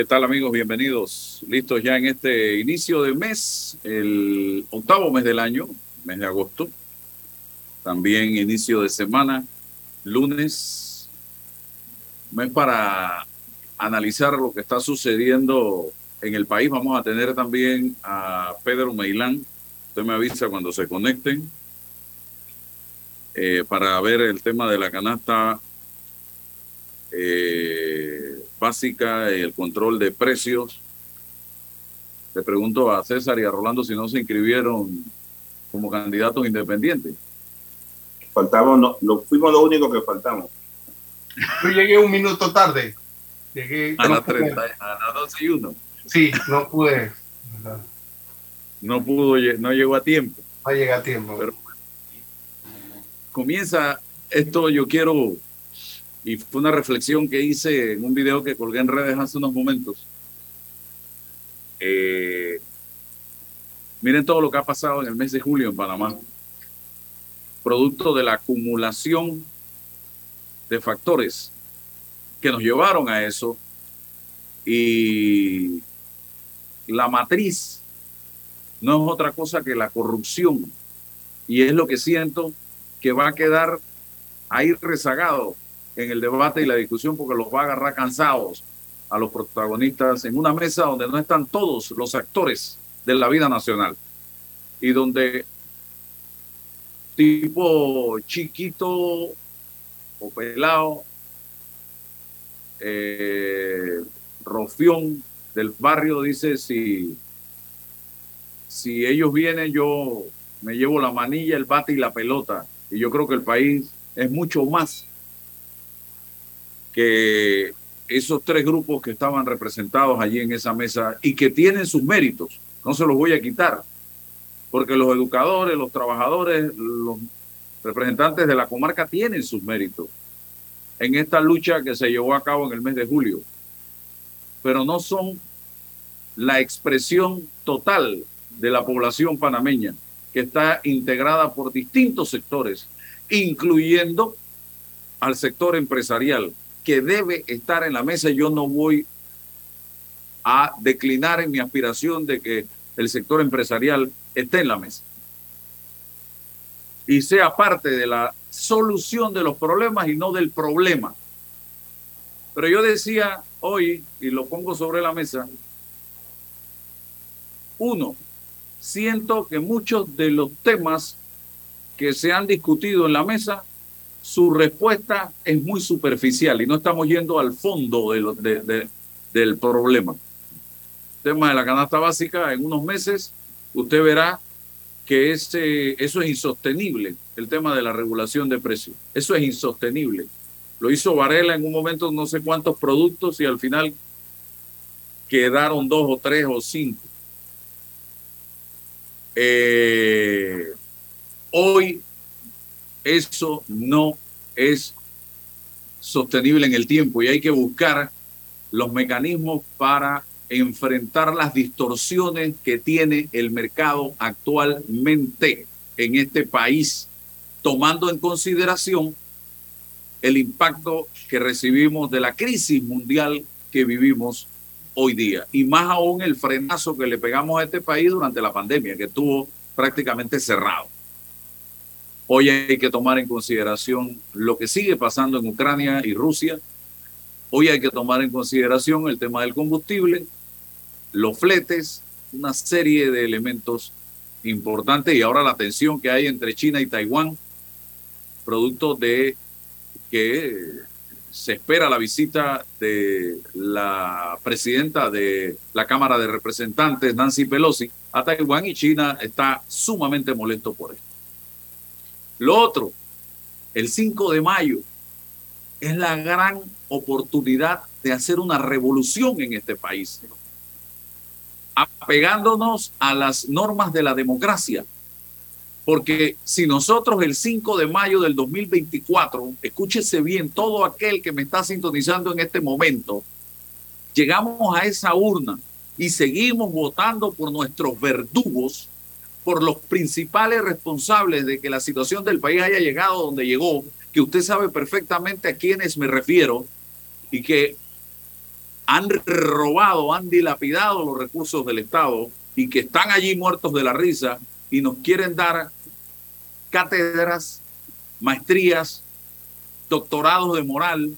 ¿Qué tal amigos? Bienvenidos. Listos ya en este inicio de mes, el octavo mes del año, mes de agosto. También inicio de semana, lunes. Mes para analizar lo que está sucediendo en el país. Vamos a tener también a Pedro Meilán. Usted me avisa cuando se conecten. Eh, para ver el tema de la canasta eh, básica, el control de precios. Le pregunto a César y a Rolando si no se inscribieron como candidatos independientes. Faltamos, no, lo, fuimos lo único que faltamos. Yo llegué un minuto tarde. Llegué a, las 12 y 1. Sí, no pude. No pudo, no llegó a tiempo. No llega a tiempo. Pero, comienza esto, yo quiero y fue una reflexión que hice en un video que colgué en redes hace unos momentos. Eh, miren todo lo que ha pasado en el mes de julio en Panamá, producto de la acumulación de factores que nos llevaron a eso. Y la matriz no es otra cosa que la corrupción. Y es lo que siento que va a quedar ahí rezagado en el debate y la discusión porque los va a agarrar cansados a los protagonistas en una mesa donde no están todos los actores de la vida nacional y donde tipo chiquito o pelado, eh, Rofión del barrio dice si, si ellos vienen yo me llevo la manilla, el bate y la pelota. Y yo creo que el país es mucho más que esos tres grupos que estaban representados allí en esa mesa y que tienen sus méritos, no se los voy a quitar, porque los educadores, los trabajadores, los representantes de la comarca tienen sus méritos en esta lucha que se llevó a cabo en el mes de julio, pero no son la expresión total de la población panameña, que está integrada por distintos sectores, incluyendo al sector empresarial, que debe estar en la mesa. Yo no voy a declinar en mi aspiración de que el sector empresarial esté en la mesa y sea parte de la solución de los problemas y no del problema. Pero yo decía hoy, y lo pongo sobre la mesa, uno, siento que muchos de los temas que se han discutido en la mesa su respuesta es muy superficial y no estamos yendo al fondo de del problema. El tema de la canasta básica, en unos meses usted verá que ese, eso es insostenible, el tema de la regulación de precios. Eso es insostenible. Lo hizo Varela en un momento no sé cuántos productos y al final quedaron dos o tres o cinco. Eh, hoy eso no es sostenible en el tiempo y hay que buscar los mecanismos para enfrentar las distorsiones que tiene el mercado actualmente en este país, tomando en consideración el impacto que recibimos de la crisis mundial que vivimos hoy día y más aún el frenazo que le pegamos a este país durante la pandemia, que estuvo prácticamente cerrado. Hoy hay que tomar en consideración lo que sigue pasando en Ucrania y Rusia. Hoy hay que tomar en consideración el tema del combustible, los fletes, una serie de elementos importantes y ahora la tensión que hay entre China y Taiwán producto de que se espera la visita de la presidenta de la Cámara de Representantes, Nancy Pelosi, a Taiwán y China está sumamente molesto por esto. Lo otro, el 5 de mayo es la gran oportunidad de hacer una revolución en este país, apegándonos a las normas de la democracia, porque si nosotros el 5 de mayo del 2024, escúchese bien todo aquel que me está sintonizando en este momento, llegamos a esa urna y seguimos votando por nuestros verdugos, por los principales responsables de que la situación del país haya llegado donde llegó, que usted sabe perfectamente a quiénes me refiero y que han robado, han dilapidado los recursos del Estado y que están allí muertos de la risa y nos quieren dar cátedras, maestrías, doctorados de moral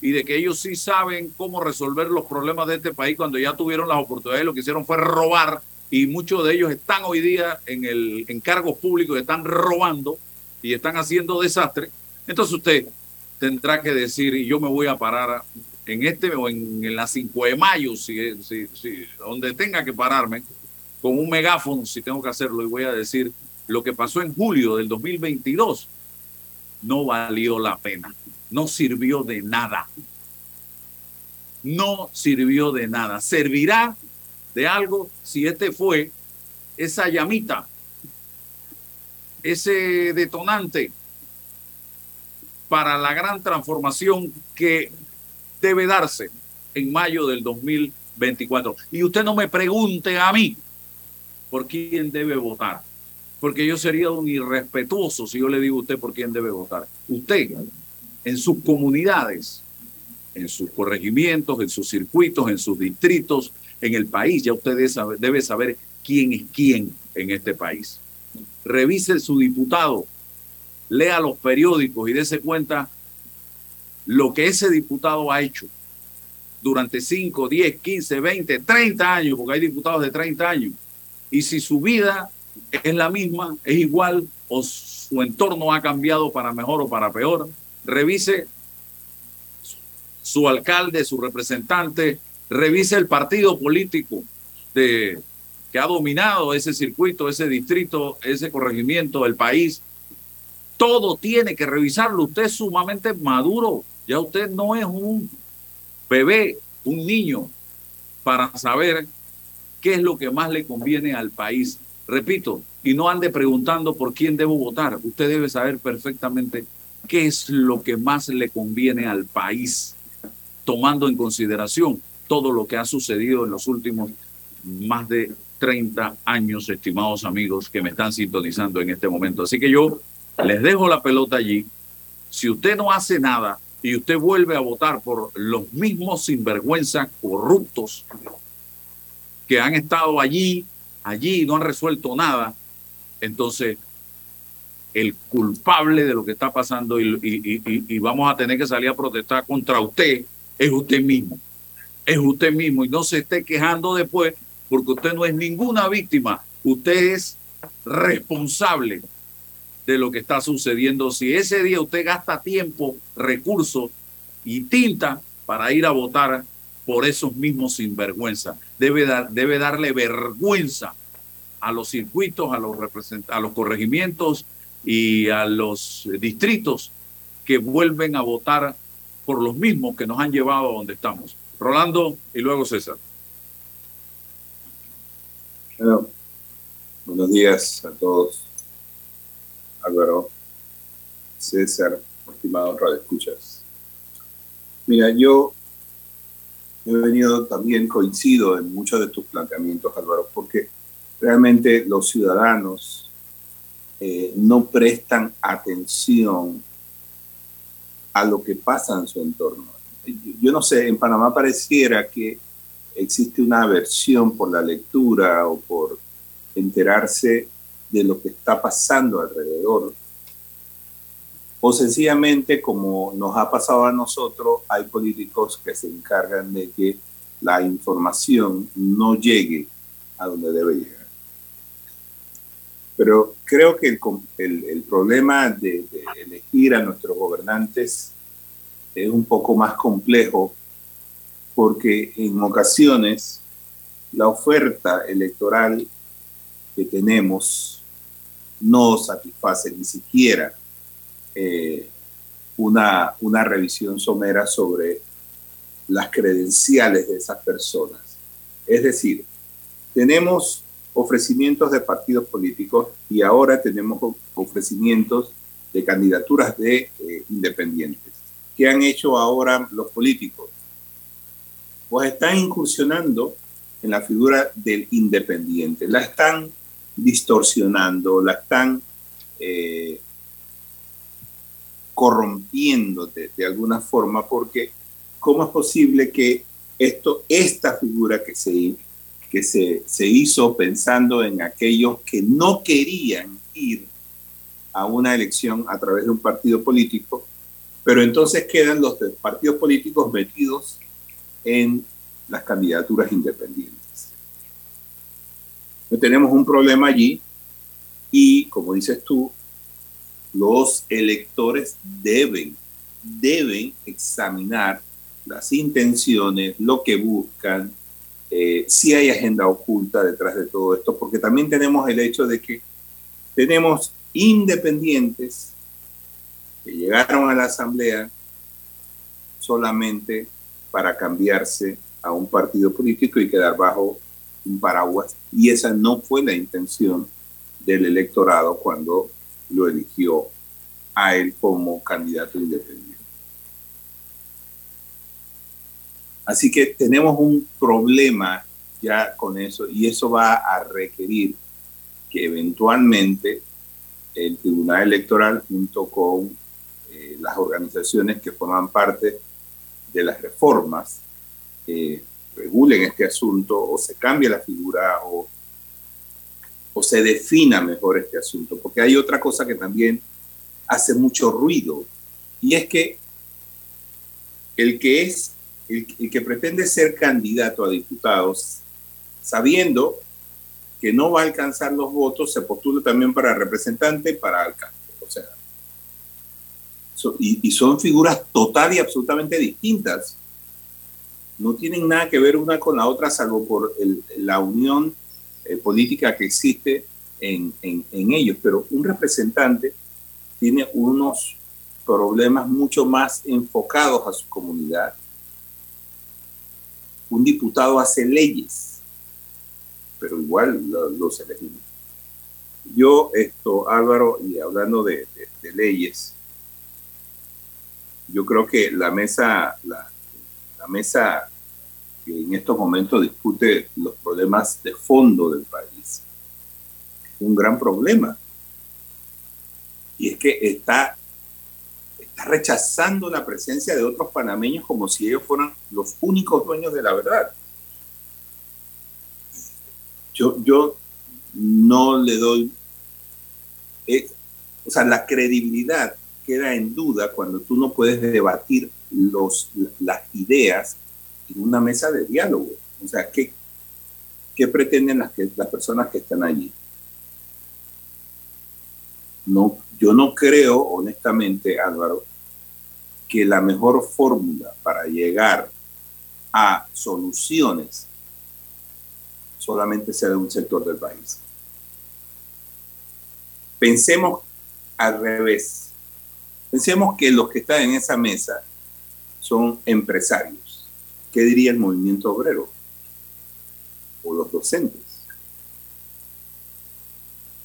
y de que ellos sí saben cómo resolver los problemas de este país cuando ya tuvieron las oportunidades, lo que hicieron fue robar y muchos de ellos están hoy día en, el, en cargos públicos, están robando y están haciendo desastre. Entonces usted tendrá que decir, y yo me voy a parar en este o en, en la 5 de mayo, si, si, si, donde tenga que pararme, con un megáfono, si tengo que hacerlo, y voy a decir, lo que pasó en julio del 2022 no valió la pena, no sirvió de nada. No sirvió de nada. Servirá de algo si este fue esa llamita, ese detonante para la gran transformación que debe darse en mayo del 2024. Y usted no me pregunte a mí por quién debe votar porque yo sería un irrespetuoso si yo le digo a usted por quién debe votar. Usted, en sus comunidades, en sus corregimientos, en sus circuitos, en sus distritos, en el país, ya usted debe saber, quién es quién en este país. Revise su diputado, lea los periódicos y dése cuenta lo que ese diputado ha hecho durante 5, 10, 15, 20, 30 años, porque hay diputados de 30 años. Y si su vida es la misma, es igual o su entorno ha cambiado para mejor o para peor. Revise su alcalde, su representante, revise el partido político de, que ha dominado ese circuito, ese distrito, ese corregimiento, el país. Todo tiene que revisarlo. Usted es sumamente maduro. Ya usted no es un bebé, un niño, para saber qué es lo que más le conviene al país. Repito, y no ande preguntando por quién debo votar. Usted debe saber perfectamente qué es lo que más le conviene al país, tomando en consideración todo lo que ha sucedido en los últimos más de 30 años, estimados amigos que me están sintonizando en este momento. Así que yo les dejo la pelota allí. Si usted no hace nada y usted vuelve a votar por los mismos sinvergüenza corruptos que han estado allí allí y no han resuelto nada, entonces el culpable de lo que está pasando y, y, vamos a tener que salir a protestar contra usted es usted mismo. Es usted mismo y no se esté quejando después porque usted no es ninguna víctima. Usted es responsable de lo que está sucediendo. Si ese día usted gasta tiempo, recursos y tinta para ir a votar por esos mismos sinvergüenza. Debe, dar, debe darle vergüenza a los circuitos, a los, a los corregimientos y a los distritos que vuelven a votar por los mismos que nos han llevado a donde estamos. Rolando y luego César. Bueno, buenos días a todos. Álvaro, César, estimados escuchas. Mira, yo he venido también, coincido en muchos de tus planteamientos, Álvaro, porque realmente los ciudadanos eh, no prestan atención a lo que pasa en su entorno. Yo no sé, en Panamá pareciera que existe una aversión por la lectura o por enterarse de lo que está pasando alrededor. O sencillamente, como nos ha pasado a nosotros, hay políticos que se encargan de que la información no llegue a donde debe llegar. Pero creo que el, el, problema de, de, elegir a nuestros gobernantes es un poco más complejo porque en ocasiones la oferta electoral que tenemos no satisface ni siquiera eh, una, una revisión somera sobre las credenciales de esas personas. Es decir, tenemos ofrecimientos de partidos políticos y ahora tenemos ofrecimientos de candidaturas de eh, independientes. ¿Qué han hecho ahora los políticos? Pues están incursionando en la figura del independiente, la están distorsionando, la están eh, corrompiendo de, alguna forma, porque ¿cómo es posible que esto, esta figura que se, que se, se hizo pensando en aquellos que no querían ir a una elección a través de un partido político, pero entonces quedan los partidos políticos metidos en las candidaturas independientes. tenemos un problema allí y, como dices tú, los electores deben, deben examinar las intenciones, lo que buscan, eh, si hay agenda oculta detrás de todo esto, porque también tenemos el hecho de que tenemos independientes que llegaron a la asamblea solamente para cambiarse a un partido político y quedar bajo un paraguas. Y esa no fue la intención del electorado cuando lo eligió a él como candidato independiente. Así que tenemos un problema ya con eso y eso va a requerir que eventualmente el Tribunal Electoral junto con las organizaciones que forman parte de las reformas eh, regulen este asunto o se cambie la figura o o se defina mejor este asunto, porque hay otra cosa que también hace mucho ruido, y es que el que es, el, que pretende ser candidato a diputados, sabiendo que no va a alcanzar los votos, se postula también para representante y para alcalde. O sea, y, son figuras total y absolutamente distintas. No tienen nada que ver una con la otra, salvo por la unión eh, política que existe en, en, ellos, pero un representante tiene unos problemas mucho más enfocados a su comunidad. Un diputado hace leyes, pero igual los elegimos. Yo, esto, Álvaro, y hablando de, de, leyes, yo creo que la mesa, la, mesa que en estos momentos discute los problemas de fondo del país. Un gran problema. Y es que está, está rechazando la presencia de otros panameños como si ellos fueran los únicos dueños de la verdad. Yo, yo no le doy... Eh, o sea, la credibilidad queda en duda cuando tú no puedes debatir los, las ideas en una mesa de diálogo. O sea, ¿qué, qué pretenden las, que, las personas que están allí? No, yo no creo, honestamente, Álvaro, que la mejor fórmula para llegar a soluciones solamente sea de un sector del país. Pensemos al revés. Pensemos que los que están en esa mesa son empresarios ¿qué diría el movimiento obrero? O los docentes.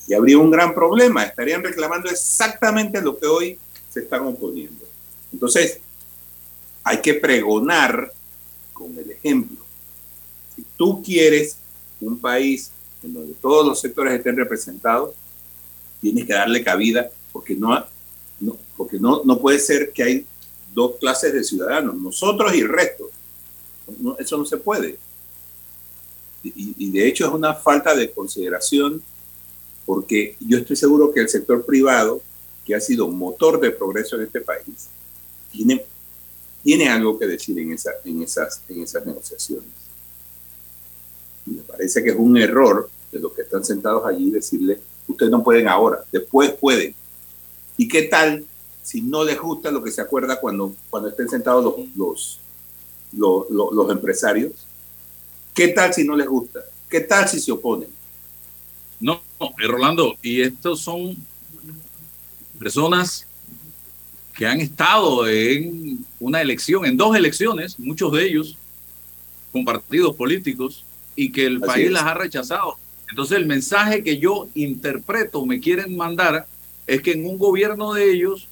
Y habría un gran problema, estarían reclamando exactamente lo que hoy se están oponiendo. Entonces, hay que pregonar con el ejemplo. Si tú quieres un país en donde todos los sectores estén representados, tienes que darle cabida, porque no, porque no, no puede ser que hay dos clases de ciudadanos, nosotros y el resto eso no se puede. Y, de hecho es una falta de consideración porque yo estoy seguro que el sector privado, que ha sido motor de progreso en este país, tiene, tiene algo que decir en, esa, en, esas, en esas negociaciones. Y me parece que es un error de los que están sentados allí decirle Ustedes no pueden ahora, después pueden. ¿Y qué tal si no les gusta lo que se acuerda cuando, cuando estén sentados los, los, los, los empresarios? ¿Qué tal si no les gusta? ¿Qué tal si se oponen? No, eh, Rolando, y estos son personas que han estado en una elección, en dos elecciones, muchos de ellos con partidos políticos, y que el Así país es. las ha rechazado. Entonces el mensaje que yo interpreto, me quieren mandar, es que en un gobierno de ellos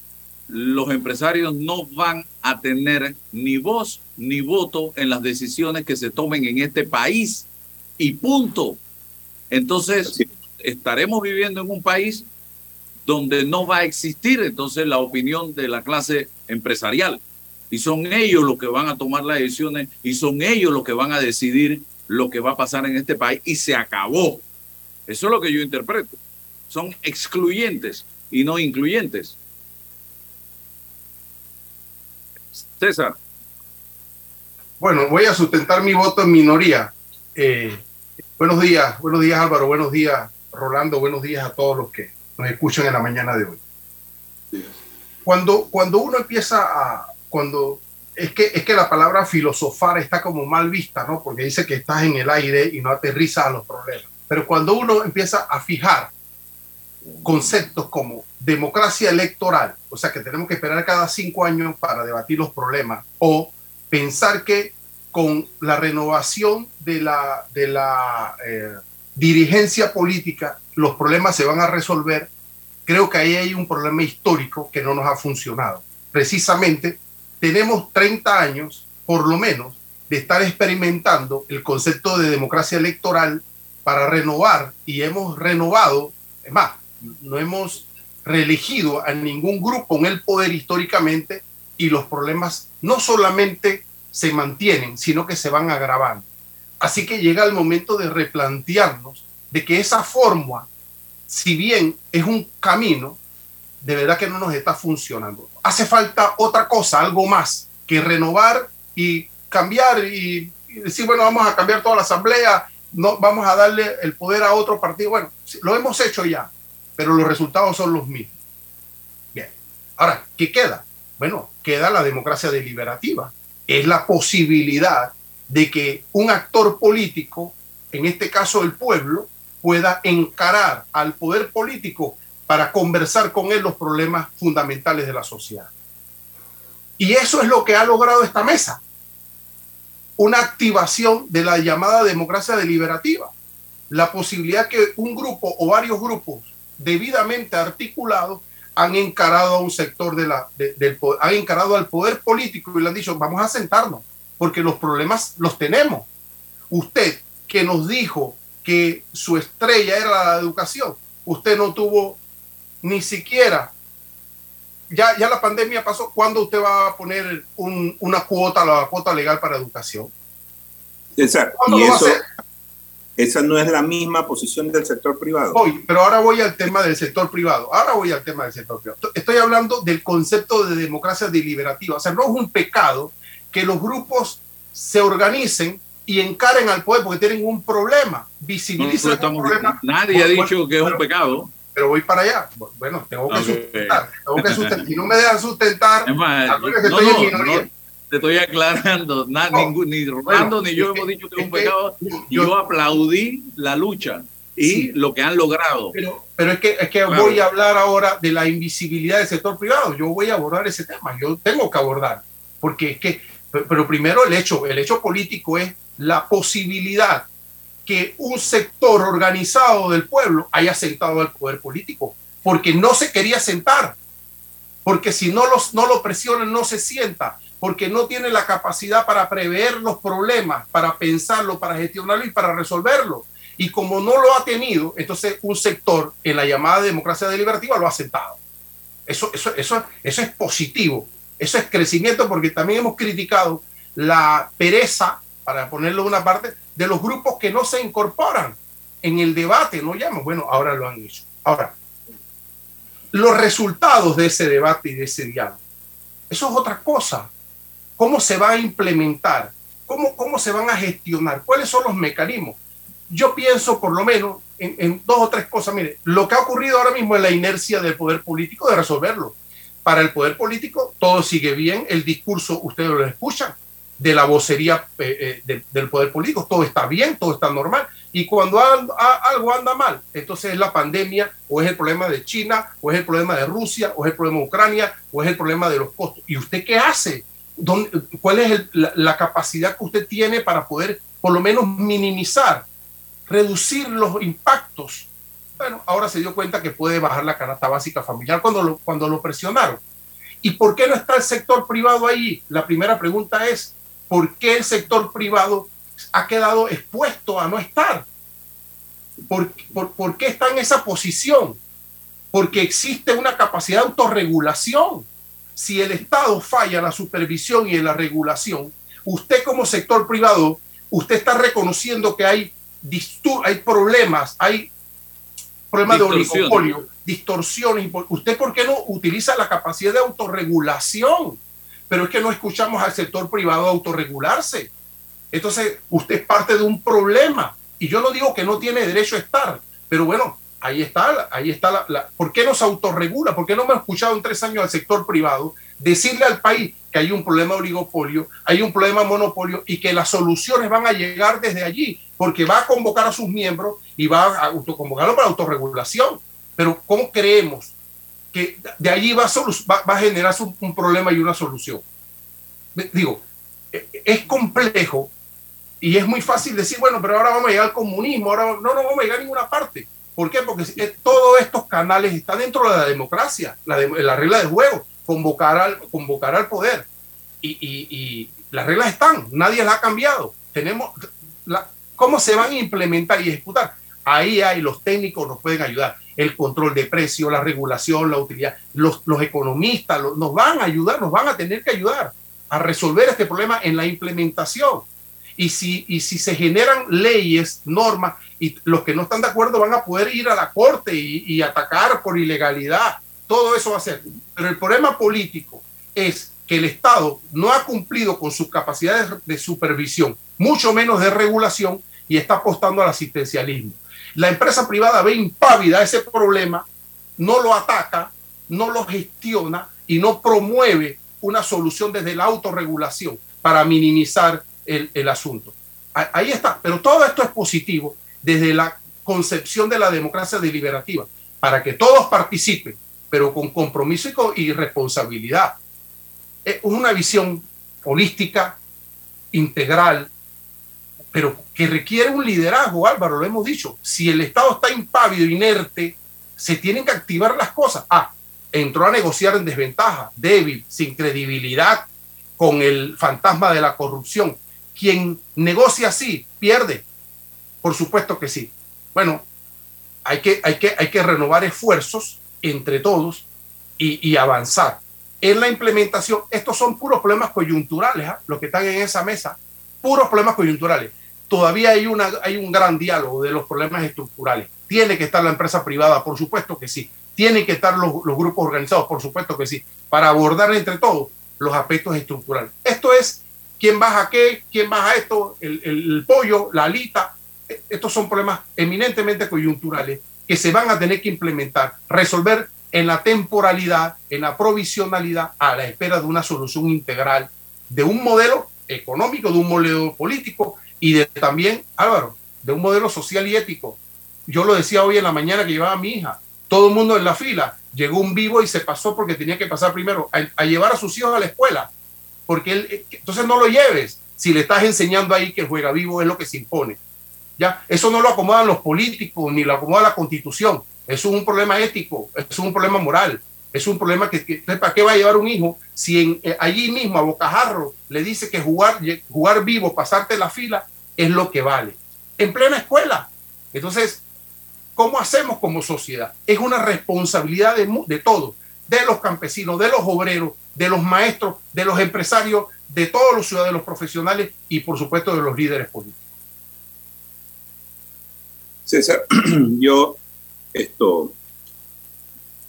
los empresarios no van a tener ni voz ni voto en las decisiones que se tomen en este país. Y punto. Entonces estaremos viviendo en un país donde no va a existir entonces la opinión de la clase empresarial. Y son ellos los que van a tomar las decisiones y son ellos los que van a decidir lo que va a pasar en este país y se acabó. Eso es lo que yo interpreto. Son excluyentes y no incluyentes. César, Bueno, voy a sustentar mi voto en minoría. Eh, buenos días, buenos días Álvaro, buenos días Rolando, buenos días a todos los que nos escuchan en la mañana de hoy. Cuando, cuando uno empieza a, cuando, es que, es que la palabra filosofar está como mal vista, ¿no? Porque dice que estás en el aire y no aterrizas a los problemas. Pero cuando uno empieza a fijar conceptos como democracia electoral, o sea que tenemos que esperar cada cinco años para debatir los problemas, o pensar que con la renovación de la, de la eh, dirigencia política los problemas se van a resolver, creo que ahí hay un problema histórico que no nos ha funcionado. Precisamente tenemos 30 años, por lo menos, de estar experimentando el concepto de democracia electoral para renovar y hemos renovado, es más, no hemos reelegido a ningún grupo en el poder históricamente y los problemas no solamente se mantienen, sino que se van agravando. Así que llega el momento de replantearnos de que esa fórmula, si bien es un camino, de verdad que no nos está funcionando. Hace falta otra cosa, algo más, que renovar y cambiar y, decir, bueno, vamos a cambiar toda la asamblea, no vamos a darle el poder a otro partido. Bueno, lo hemos hecho ya, pero los resultados son los mismos. Bien. Ahora, ¿qué queda? Bueno, queda la democracia deliberativa. Es la posibilidad de que un actor político, en este caso el pueblo, pueda encarar al poder político para conversar con él los problemas fundamentales de la sociedad. Y eso es lo que ha logrado esta mesa. Una activación de la llamada democracia deliberativa. La posibilidad que un grupo o varios grupos debidamente articulados han encarado a un sector de la, de, del poder, han encarado al poder político y le han dicho, vamos a sentarnos, porque los problemas los tenemos. Usted que nos dijo que su estrella era la educación, usted no tuvo ni siquiera, ya, ya la pandemia pasó, ¿cuándo usted va a poner un, una cuota, la cuota legal para educación? César, ¿Cuándo y lo va a eso, hacer? Esa no es la misma posición del sector privado. Voy, pero ahora voy al tema del sector privado. Ahora voy al tema del sector privado. Estoy hablando del concepto de democracia deliberativa. O sea, no es un pecado que los grupos se organicen y encaren al poder porque tienen un problema, no, visibilizan no un estamos- problema. nadie ha Bueno, dicho que es un pecado. Pero voy para allá. Bueno, tengo que sustentar. Tengo que sustentar. Si no me dejan sustentar, Es más, no, estoy en no, minoría. Te estoy aclarando. Na- No. ningún- ni Rolando Bueno, ni yo que- hemos dicho que es un pecado. yo- Yo, aplaudí la lucha y Sí. lo que han logrado. Pero, pero es que, es que Claro. voy a hablar ahora de la invisibilidad del sector privado. Yo voy a abordar ese tema. Yo tengo que abordar. Porque es que, pero primero el hecho, el hecho político es la posibilidad que un sector organizado del pueblo haya sentado al poder político. Porque no se quería sentar. Porque si no, los, no lo presionan, no se sienta. Porque no tiene la capacidad para prever los problemas, para pensarlo, para gestionarlo y para resolverlo. Y como no lo ha tenido, entonces un sector en la llamada democracia deliberativa lo ha sentado. Eso, eso, eso, eso es positivo. Eso es crecimiento porque también hemos criticado la pereza, para ponerlo una parte, de los grupos que no se incorporan en el debate, no llaman. Bueno, ahora lo han hecho. Ahora, los resultados de ese debate y de ese diálogo, eso es otra cosa. ¿Cómo se va a implementar? ¿Cómo, cómo se van a gestionar? ¿Cuáles son los mecanismos? Yo pienso, por lo menos, en, dos o tres cosas. Mire, lo que ha ocurrido ahora mismo es la inercia del poder político de resolverlo. Para el poder político todo sigue bien, el discurso ustedes lo escuchan de la vocería eh, eh, del poder político, todo está bien, todo está normal. Y cuando algo anda mal, entonces es la pandemia, o es el problema de China, o es el problema de Rusia, o es el problema de Ucrania, o es el problema de los costos. ¿Y usted qué hace? ¿Cuál es la, capacidad que usted tiene para poder por lo menos minimizar, reducir los impactos? Bueno, ahora se dio cuenta que puede bajar la canasta básica familiar cuando lo, cuando lo presionaron. ¿Y por qué no está el sector privado ahí? La primera pregunta es, ¿por qué el sector privado ha quedado expuesto a no estar. ¿Por, por, qué está en esa posición? Porque existe una capacidad de autorregulación. Si el Estado falla en la supervisión y en la regulación, usted como sector privado, usted está reconociendo que hay, hay problemas, hay problemas de oligopolio, distorsiones. ¿Usted por qué no utiliza la capacidad de autorregulación? Pero es que no escuchamos al sector privado autorregularse. Entonces, usted es parte de un problema. Y yo no digo que no tiene derecho a estar, pero bueno, ahí está, ahí está la, ¿Por qué no se autorregula? ¿Por qué no me ha escuchado en tres años al sector privado decirle al país que hay un problema de oligopolio, hay un problema de monopolio y que las soluciones van a llegar desde allí? Porque va a convocar a sus miembros y va a autoconvocarlo para autorregulación. Pero ¿cómo creemos que de allí va a, va a generar un, un problema y una solución? Digo, e, es complejo y es muy fácil decir, bueno, pero ahora vamos a llegar al comunismo, ahora no, no vamos a llegar a ninguna parte. ¿Por qué? Porque todos estos canales están dentro de la democracia, la, la regla de juego, convocar al, convocar al poder. Y, y, las reglas están, nadie las ha cambiado. Tenemos, la, ¿Cómo se van a implementar y ejecutar? Ahí hay, los técnicos nos pueden ayudar. El control de precios, la regulación, la utilidad. Los economistas nos van a ayudar, nos van a tener que ayudar a resolver este problema en la implementación y si, y si se generan leyes, normas, y los que no están de acuerdo van a poder ir a la corte y, atacar por ilegalidad, todo eso va a ser. Pero el problema político es que el Estado no ha cumplido con sus capacidades de supervisión, mucho menos de regulación, y está apostando al asistencialismo. La empresa privada ve impávida ese problema, no lo ataca, no lo gestiona y no promueve una solución desde la autorregulación para minimizar el, asunto. Ahí está, pero todo esto es positivo desde la concepción de la democracia deliberativa, para que todos participen, pero con compromiso y, responsabilidad. Es una visión holística, integral, pero que requiere un liderazgo, Álvaro, lo hemos dicho. Si el Estado está impávido, inerte, se tienen que activar las cosas. Ah, entró a negociar en desventaja, débil, sin credibilidad, con el fantasma de la corrupción quien negocia así pierde. Por supuesto que sí. Bueno, hay que, hay que, hay que renovar esfuerzos entre todos y, avanzar. En la implementación, estos son puros problemas coyunturales, ¿ah? los que están en esa mesa, puros problemas coyunturales. Todavía hay, una, hay un gran diálogo de los problemas estructurales. Tiene que estar la empresa privada, por supuesto que sí. Tienen que estar los, los grupos organizados, por supuesto que sí, para abordar entre todos los aspectos estructurales. Esto es quién baja qué, quién baja esto, el, pollo, la alita. Estos son problemas eminentemente coyunturales que se van a tener que implementar, resolver en la temporalidad, en la provisionalidad, a la espera de una solución integral, de un modelo económico, de un modelo político y de también, Álvaro, de un modelo social y ético. Yo lo decía hoy en la mañana que llevaba a mi hija, todo el mundo en la fila, llegó un vivo y se pasó porque tenía que pasar primero a llevar a sus hijos a la escuela porque él, eh, entonces no lo lleves si le estás enseñando ahí que juega vivo es lo que se impone. ¿ya? Eso no lo acomodan los políticos ni lo acomoda la constitución. Es un problema ético, es un problema moral, es un problema que, ¿para qué va a llevar un hijo si en, eh, allí mismo a bocajarro le dice que jugar, jugar vivo, pasarte la fila, es lo que vale? En plena escuela. Entonces, ¿cómo hacemos como sociedad? Es una responsabilidad de, de todos, de los campesinos, de los obreros, de los maestros, de los empresarios, de todos los ciudadanos profesionales y por supuesto de los líderes políticos. César, yo esto,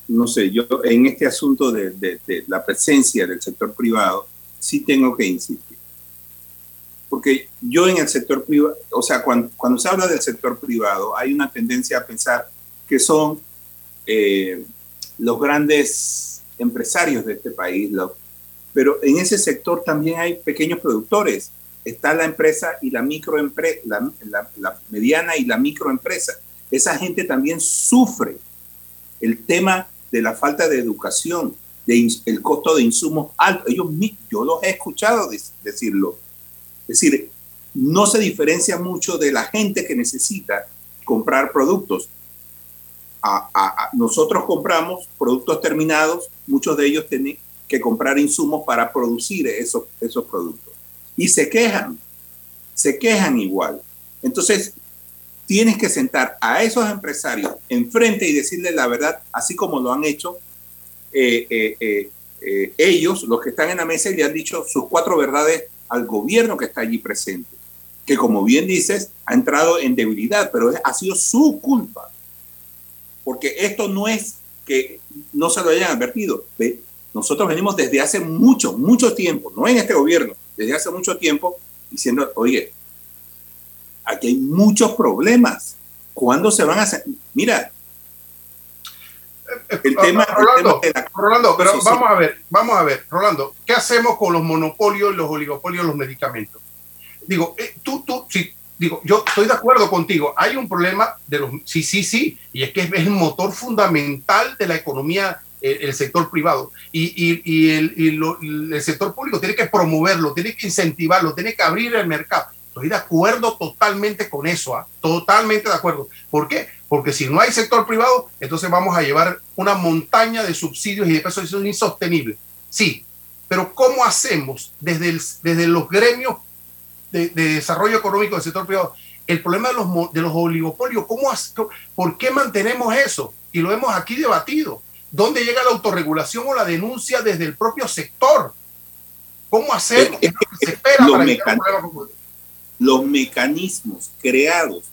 no sé, yo en este asunto de, la presencia del sector privado sí tengo que insistir. porque yo en el sector privado, o sea, cuando, cuando se habla del sector privado, hay una tendencia a pensar que son eh, los grandes empresarios de este país, pero en ese sector también hay pequeños productores. Está la empresa y la microempresa, la, la, mediana y la microempresa. Esa gente también sufre el tema de la falta de educación, de el costo de insumos alto. Ellos, yo los he escuchado decirlo. Es decir, no se diferencia mucho de la gente que necesita comprar productos. Nosotros compramos productos terminados, muchos de ellos tienen que comprar insumos para producir esos, esos productos. Y se quejan, se quejan igual. Entonces, tienes que sentar a esos empresarios enfrente y decirles la verdad, así como lo han hecho eh, eh, eh, ellos, los que están en la mesa, y le han dicho sus cuatro verdades al gobierno que está allí presente, que como bien dices, ha entrado en debilidad, pero ha sido su culpa, porque esto no es que no se lo hayan advertido. Nosotros venimos desde hace mucho, mucho tiempo, no en este gobierno, desde hace mucho tiempo, diciendo, oye, aquí hay muchos problemas. ¿Cuándo se van a hacer? Mira, el tema, Rolando, Rolando pero vamos a ver, vamos a ver, Rolando, ¿qué hacemos con los monopolios, los oligopolios, los medicamentos? Digo, eh, tú, tú, sí, digo, yo estoy de acuerdo contigo, hay un problema de los, sí, sí, sí, y es que es el motor fundamental de la economía, el, sector privado, y, y, y, el, el sector público tiene que promoverlo, tiene que incentivarlo, tiene que abrir el mercado Estoy de acuerdo totalmente con eso, ¿ah? totalmente de acuerdo. ¿Por qué? Porque si no hay sector privado, entonces vamos a llevar una montaña de subsidios y de pesos eso es insostenible. Sí, pero ¿cómo hacemos desde, desde los gremios de, desarrollo económico del sector privado? El problema de los, de los oligopolios, ¿cómo, ¿por qué mantenemos eso? Y lo hemos aquí debatido. ¿Dónde llega la autorregulación o la denuncia desde el propio sector? ¿Cómo hacer que se espera para evitar los mecanismos creados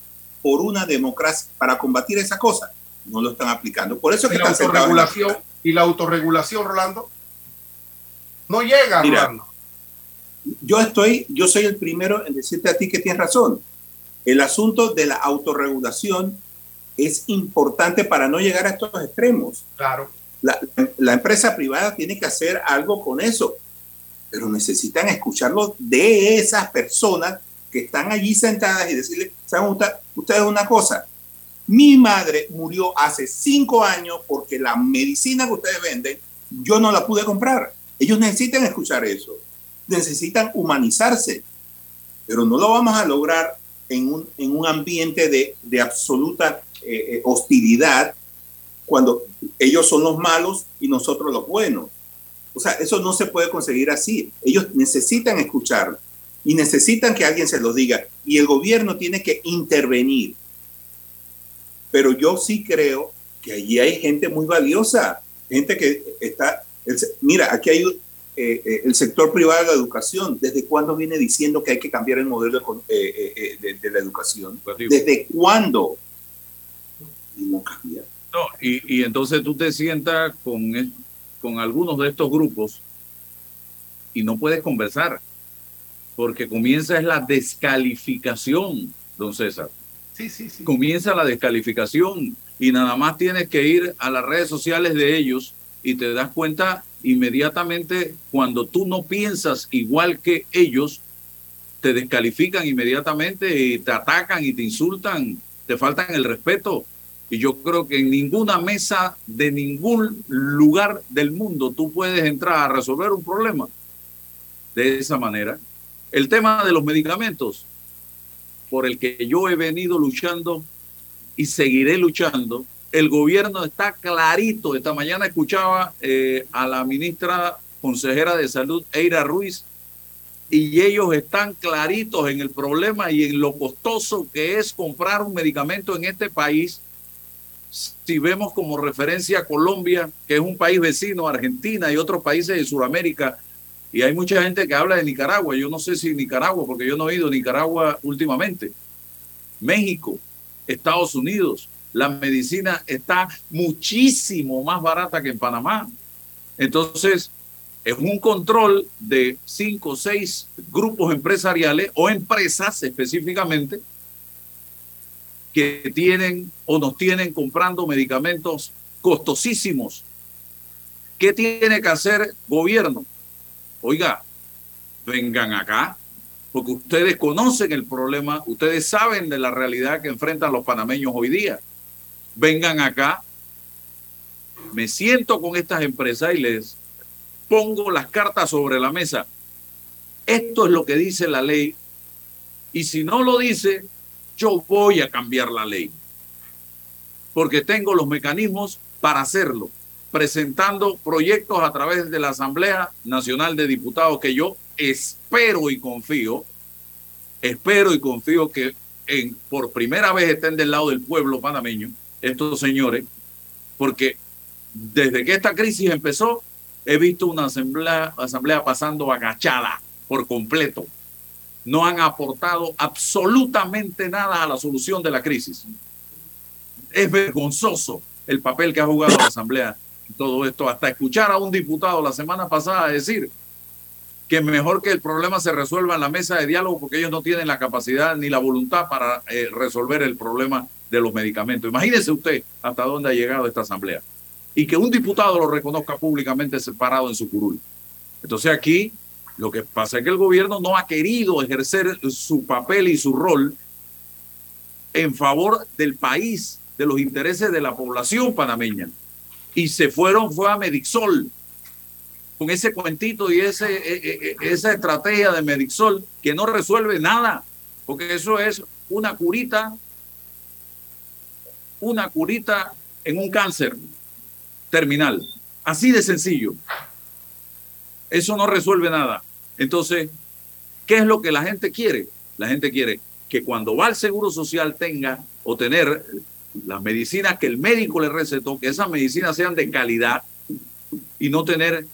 por una democracia para combatir esa cosa no lo están aplicando. Por eso que ¿Y la autorregulación y la autorregulación, Rolando, no llega, Rolando. Yo estoy, yo soy el primero en decirte a ti que tienes razón. El asunto de la autorregulación es importante para no llegar a estos extremos. Claro. La, la empresa privada tiene que hacer algo con eso, pero necesitan escucharlo de esas personas que están allí sentadas y decirle, ¿saben ustedes una cosa? Mi madre murió hace cinco años porque la medicina que ustedes venden, yo no la pude comprar. Ellos necesitan escuchar eso. Necesitan humanizarse. Pero no lo vamos a lograr en un, en un ambiente de, de absoluta eh, eh, hostilidad cuando ellos son los malos y nosotros los buenos. O sea, eso no se puede conseguir así. Ellos necesitan escuchar y necesitan que alguien se los diga y el gobierno tiene que intervenir. Pero yo sí creo que allí hay gente muy valiosa, gente que está, mira, aquí hay eh, eh, el sector privado de la educación. ¿Desde cuándo viene diciendo que hay que cambiar el modelo de, eh, la educación? ¿Desde cuándo? Y no cambia. No, y, y entonces tú te sientas con, con algunos de estos grupos y no puedes conversar porque comienza es la descalificación, don César. Sí, sí, sí. Comienza la descalificación y nada más tienes que ir a las redes sociales de ellos y te das cuenta inmediatamente cuando tú no piensas igual que ellos, te descalifican inmediatamente y te atacan y te insultan, te faltan el respeto. Y yo creo que en ninguna mesa de ningún lugar del mundo tú puedes entrar a resolver un problema de esa manera. El tema de los medicamentos, por el que yo he venido luchando y seguiré luchando, el gobierno está clarito. Esta mañana escuchaba eh, a la ministra consejera de salud, Eira Ruiz, y ellos están claritos en el problema y en lo costoso que es comprar un medicamento en este país. Si vemos como referencia a Colombia, que es un país vecino, Argentina y otros países de Sudamérica, y hay mucha gente que habla de Nicaragua. Yo no sé si Nicaragua, porque yo no he ido a Nicaragua últimamente. México, Estados Unidos, la medicina está muchísimo más barata que en Panamá. Entonces, es un control de cinco o seis grupos empresariales o empresas específicamente que tienen o nos tienen comprando medicamentos costosísimos. ¿Qué tiene que hacer gobierno? Oiga, vengan acá, porque ustedes conocen el problema, ustedes saben de la realidad que enfrentan los panameños hoy día. Vengan acá, me siento con estas empresas y les pongo las cartas sobre la mesa. Esto es lo que dice la ley y si no lo dice, yo voy a cambiar la ley. Porque tengo los mecanismos para hacerlo, presentando proyectos a través de la Asamblea Nacional de Diputados que yo espero y confío, espero y confío que por primera vez estén del lado del pueblo panameño, estos señores, porque desde que esta crisis empezó, he visto una asamblea, asamblea pasando agachada por completo. No han aportado absolutamente nada a la solución de la crisis. Es vergonzoso el papel que ha jugado la asamblea en todo esto. Hasta escuchar a un diputado la semana pasada decir que mejor que el problema se resuelva en la mesa de diálogo porque ellos no tienen la capacidad ni la voluntad para eh, resolver el problema de los medicamentos. Imagínese usted hasta dónde ha llegado esta asamblea y que un diputado lo reconozca públicamente separado en su curul. Entonces aquí lo que pasa es que el gobierno no ha querido ejercer su papel y su rol en favor del país, de los intereses de la población panameña. Y se fueron, fue a Medixol, con ese cuentito y e, e, e, esa estrategia de Medixol que no resuelve nada, porque eso es una curita, una curita en un cáncer terminal. Así de sencillo. Eso no resuelve nada. Entonces, ¿qué es lo que la gente quiere? La gente quiere que cuando va al Seguro Social tenga o tener las medicinas que el médico le recetó, que esas medicinas sean de calidad y no tener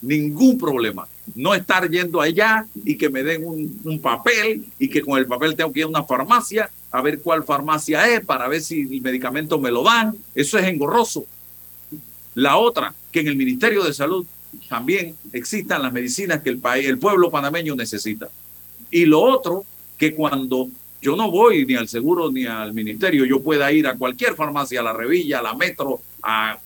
ningún problema. No estar yendo allá y que me den un, papel y que con el papel tengo que ir a una farmacia a ver cuál farmacia es para ver si el medicamento me lo dan. Eso es engorroso. La otra, que en el Ministerio de Salud también existan las medicinas que el país, el pueblo panameño necesita. Y lo otro, que cuando yo no voy ni al seguro ni al ministerio, yo pueda ir a cualquier farmacia, a la Revilla, a la Metro, a,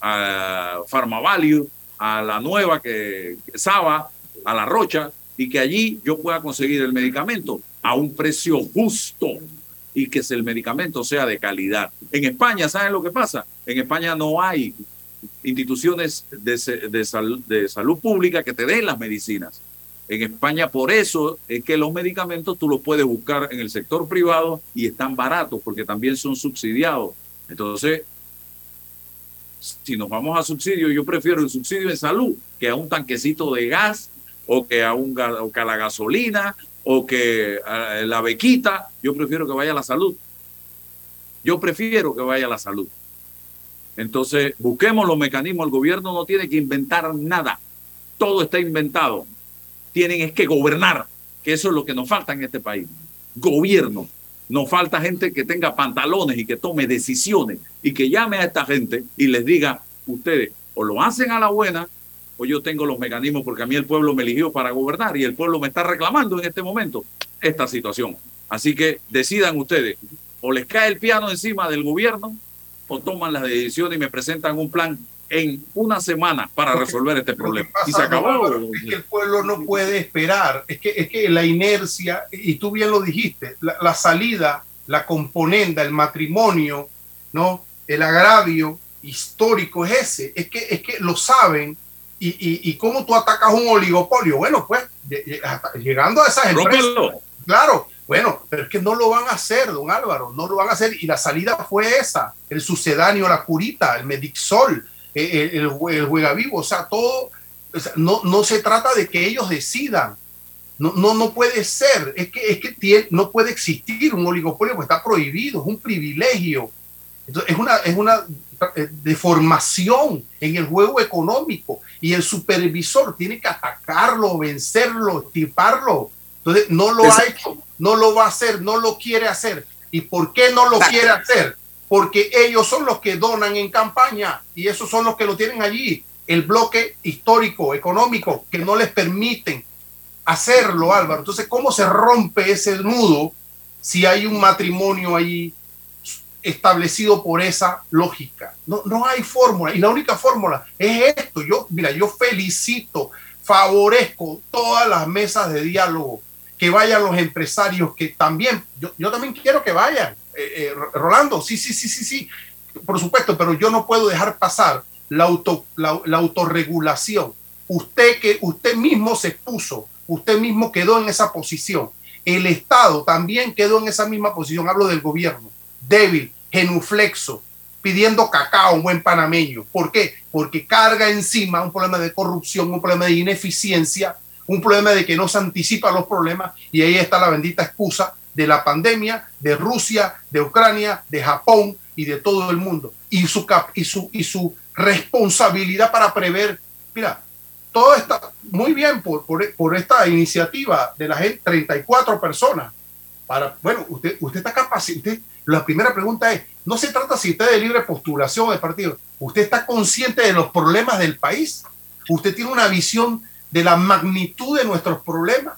a Pharmavalue, a la nueva que, que Saba, a la Rocha, y que allí yo pueda conseguir el medicamento a un precio justo y que el medicamento sea de calidad. En España, ¿saben lo que pasa? En España no hay instituciones de, de, de salud pública que te den las medicinas. En España, por eso es que los medicamentos tú los puedes buscar en el sector privado y están baratos porque también son subsidiados. Entonces, si nos vamos a subsidio, yo prefiero el subsidio en salud que a un tanquecito de gas o que a, un, o que a la gasolina o que uh, la bequita, yo prefiero que vaya a la salud. Yo prefiero que vaya a la salud. Entonces, busquemos los mecanismos. El gobierno no tiene que inventar nada. Todo está inventado. Tienen es que gobernar, que eso es lo que nos falta en este país. Gobierno. Nos falta gente que tenga pantalones y que tome decisiones y que llame a esta gente y les diga, ustedes o lo hacen a la buena o yo tengo los mecanismos porque a mí el pueblo me eligió para gobernar y el pueblo me está reclamando en este momento esta situación. Así que decidan ustedes, o les cae el piano encima del gobierno o toman las decisiones y me presentan un plan en una semana para resolver este problema. Pasa, y se acabó. No, es que el pueblo no puede esperar. Es que, es que la inercia, y tú bien lo dijiste, la, la salida, la componenda, el matrimonio, ¿no? El agravio histórico es ese. Es que, es que lo saben. Y, y, y cómo tú atacas un oligopolio. Bueno, pues llegando a esas empresas. Rómpelo. Claro, bueno, pero es que no lo van a hacer, don Álvaro, no lo van a hacer. Y la salida fue esa, el sucedáneo, la curita, el Medixol, el, el, el juega vivo, o sea, todo, o sea, no, no se trata de que ellos decidan. No, no, no puede ser, es que, es que tiene, no puede existir un oligopolio, porque está prohibido, es un privilegio. Entonces, es una, es una deformación en el juego económico y el supervisor tiene que atacarlo, vencerlo, estiparlo. Entonces, no lo ha hecho, no lo va a hacer, no lo quiere hacer. ¿Y por qué no lo quiere hacer? Porque ellos son los que donan en campaña y esos son los que lo tienen allí. el bloque histórico, económico, que no les permiten hacerlo, Álvaro. Entonces, ¿cómo se rompe ese nudo si hay un matrimonio ahí establecido por esa lógica? No, no hay fórmula. Y la única fórmula es esto. Yo, mira, yo felicito, favorezco todas las mesas de diálogo, que vayan los empresarios, que también, yo, yo también quiero que vayan. Eh, eh, Rolando, sí, sí, sí, sí, sí, por supuesto, pero yo no puedo dejar pasar la, auto, la, la autorregulación. Usted que usted mismo se puso usted mismo quedó en esa posición. El Estado también quedó en esa misma posición. Hablo del gobierno, débil, genuflexo, pidiendo cacao, un buen panameño. ¿Por qué? Porque carga encima un problema de corrupción, un problema de ineficiencia, un problema de que no se anticipa los problemas y ahí está la bendita excusa de la pandemia, de Rusia, de Ucrania, de Japón y de todo el mundo. Y su, y su, y su responsabilidad para prever. Mira, todo está muy bien por, por, esta iniciativa de la gente, 34 personas. Para, bueno, usted, usted está capacitado. La primera pregunta es, no se trata si usted de libre postulación de partido, usted está consciente de los problemas del país, usted tiene una visión de la magnitud de nuestros problemas,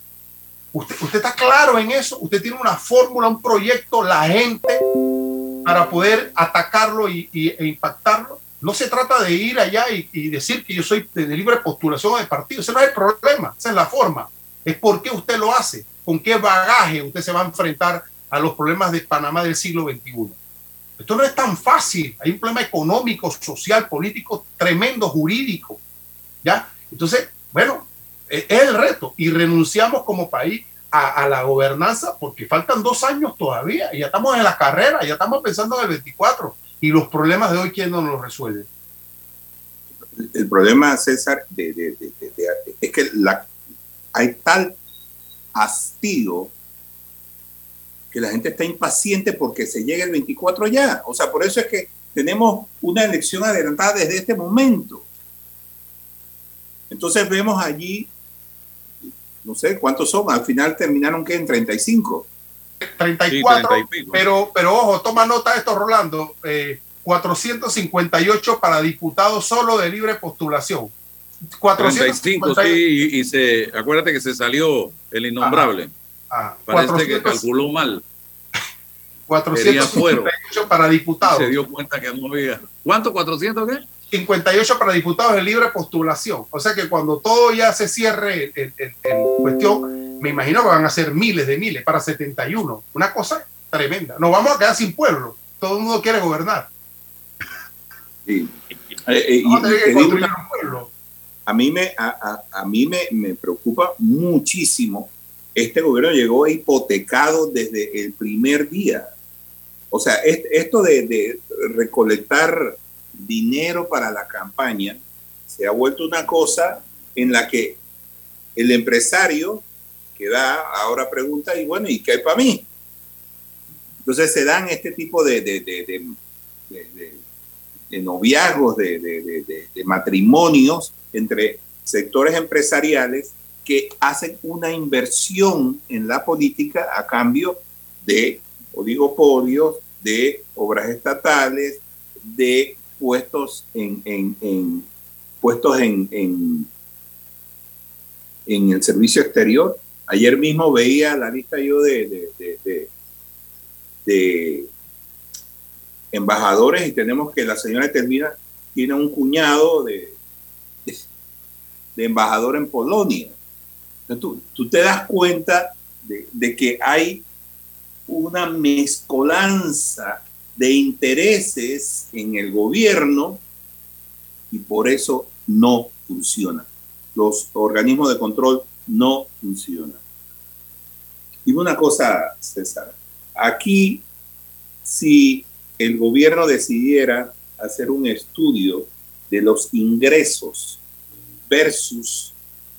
usted, está claro en eso, usted tiene una fórmula, un proyecto, la gente para poder atacarlo y, e impactarlo. No se trata de ir allá y, decir que yo soy de libre postulación de partido. Ese no es el problema, esa es la forma. Es por qué usted lo hace, con qué bagaje usted se va a enfrentar a los problemas de Panamá del siglo XXI. Esto no es tan fácil. Hay un problema económico, social, político tremendo, jurídico. ¿Ya? Entonces, bueno, es el reto. Y renunciamos como país a, la gobernanza porque faltan dos años todavía. Y ya estamos en la carrera, ya estamos pensando en el 24 y los problemas de hoy, ¿quién no los resuelve? El problema, César, de, es que hay tal hastío que la gente está impaciente porque se llega el 24 ya. O sea, por eso es que tenemos una elección adelantada desde este momento. Entonces vemos allí, no sé cuántos son, al final terminaron que en 35. 34, pero, pero ojo, toma nota de esto, Rolando. 458 eh, para diputados solo de libre postulación. 455, sí, y, y, se, acuérdate que se salió el innombrable. Ah, Parece que calculó mal. 458 para diputados. Se dio cuenta que no había. ¿Cuánto? ¿400 qué? 58 para diputados de libre postulación. O sea que cuando todo ya se cierre en cuestión, me imagino que van a ser miles de miles para 71. Una cosa tremenda. Nos vamos a quedar sin pueblo. Todo el mundo quiere gobernar. Sí. Eh, eh, a mí me, a, a, mí me, me, preocupa muchísimo. Este gobierno llegó hipotecado desde el primer día. O sea, esto de, de recolectar dinero para la campaña se ha vuelto una cosa en la que el empresario que da, ahora pregunta, y bueno, ¿y qué hay para mí? Entonces se dan este tipo de, de, de, noviazgos, de, matrimonios entre sectores empresariales que hacen una inversión en la política a cambio de oligopolios, de obras estatales, de puestos en, en, en puestos en, en, en el servicio exterior Ayer mismo veía la lista yo de, de, embajadores y tenemos que la señora Termina tiene un cuñado de, de, embajador en Polonia. Tú, tú te das cuenta de, que hay una mezcolanza de intereses en el gobierno y por eso no funciona. Los organismos de control no funciona. Y una cosa, César, aquí si el gobierno decidiera hacer un estudio de los ingresos versus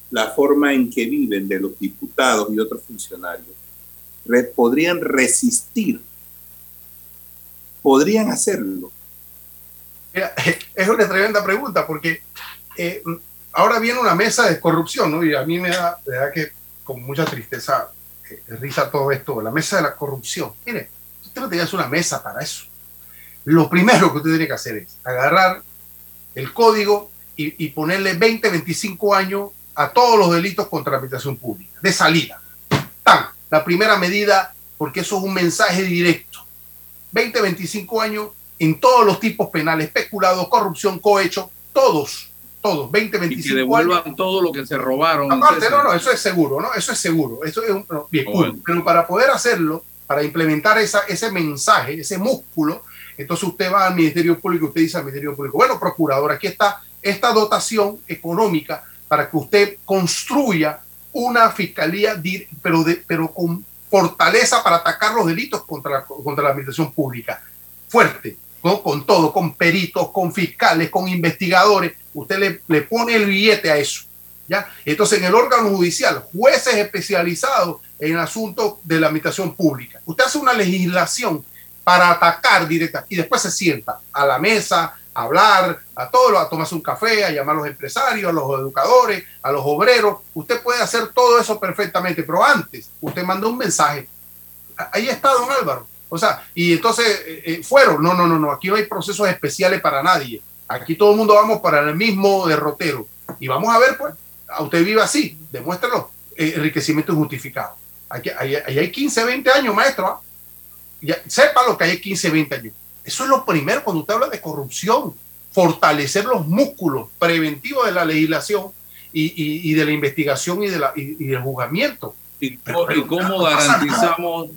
la forma en que viven de los diputados y otros funcionarios, podrían resistir, podrían hacerlo. es una tremenda pregunta porque eh, ahora viene una mesa de corrupción, ¿no? Y a mí me da, que con mucha tristeza eh, risa todo esto, la mesa de la corrupción. Mire, usted no tenía una mesa para eso. Lo primero que usted tiene que hacer es agarrar el código y, y ponerle 20, 25 años a todos los delitos contra la administración pública, de salida. Tan, la primera medida, porque eso es un mensaje directo. 20, 25 años en todos los tipos penales, peculado, corrupción, cohecho, todos, todos, 20, 25 y que devuelvan todo lo que se robaron. Aparte, no, no, eso es seguro, ¿no? Eso es seguro. Eso es un, bien, Pero para poder hacerlo, para implementar esa, ese mensaje, ese músculo, entonces usted va al Ministerio Público, usted dice al Ministerio Público, bueno, procurador, aquí está esta dotación económica para que usted construya una fiscalía, pero, de, pero con fortaleza para atacar los delitos contra, contra la administración pública. Fuerte, ¿no? con todo, con peritos, con fiscales, con investigadores. Usted le, le pone el billete a eso. ¿ya? Entonces, en el órgano judicial, jueces especializados en asuntos de la administración pública. Usted hace una legislación para atacar directamente y después se sienta a la mesa hablar, a todos, a tomarse un café, a llamar a los empresarios, a los educadores, a los obreros. Usted puede hacer todo eso perfectamente, pero antes usted manda un mensaje. Ahí está, don Álvaro. O sea, y entonces eh, eh, fueron, no, no, no, no, aquí no hay procesos especiales para nadie. Aquí todo el mundo vamos para el mismo derrotero. Y vamos a ver, pues, a usted vive así, demuéstralo. Eh, enriquecimiento injustificado. Aquí, ahí, hay 15, 20 años, maestro. ¿ah? sepa lo que hay 15, 20 años. Eso es lo primero cuando usted habla de corrupción, fortalecer los músculos preventivos de la legislación y, de la investigación y, de la, y, del juzgamiento. ¿Y, cómo garantizamos,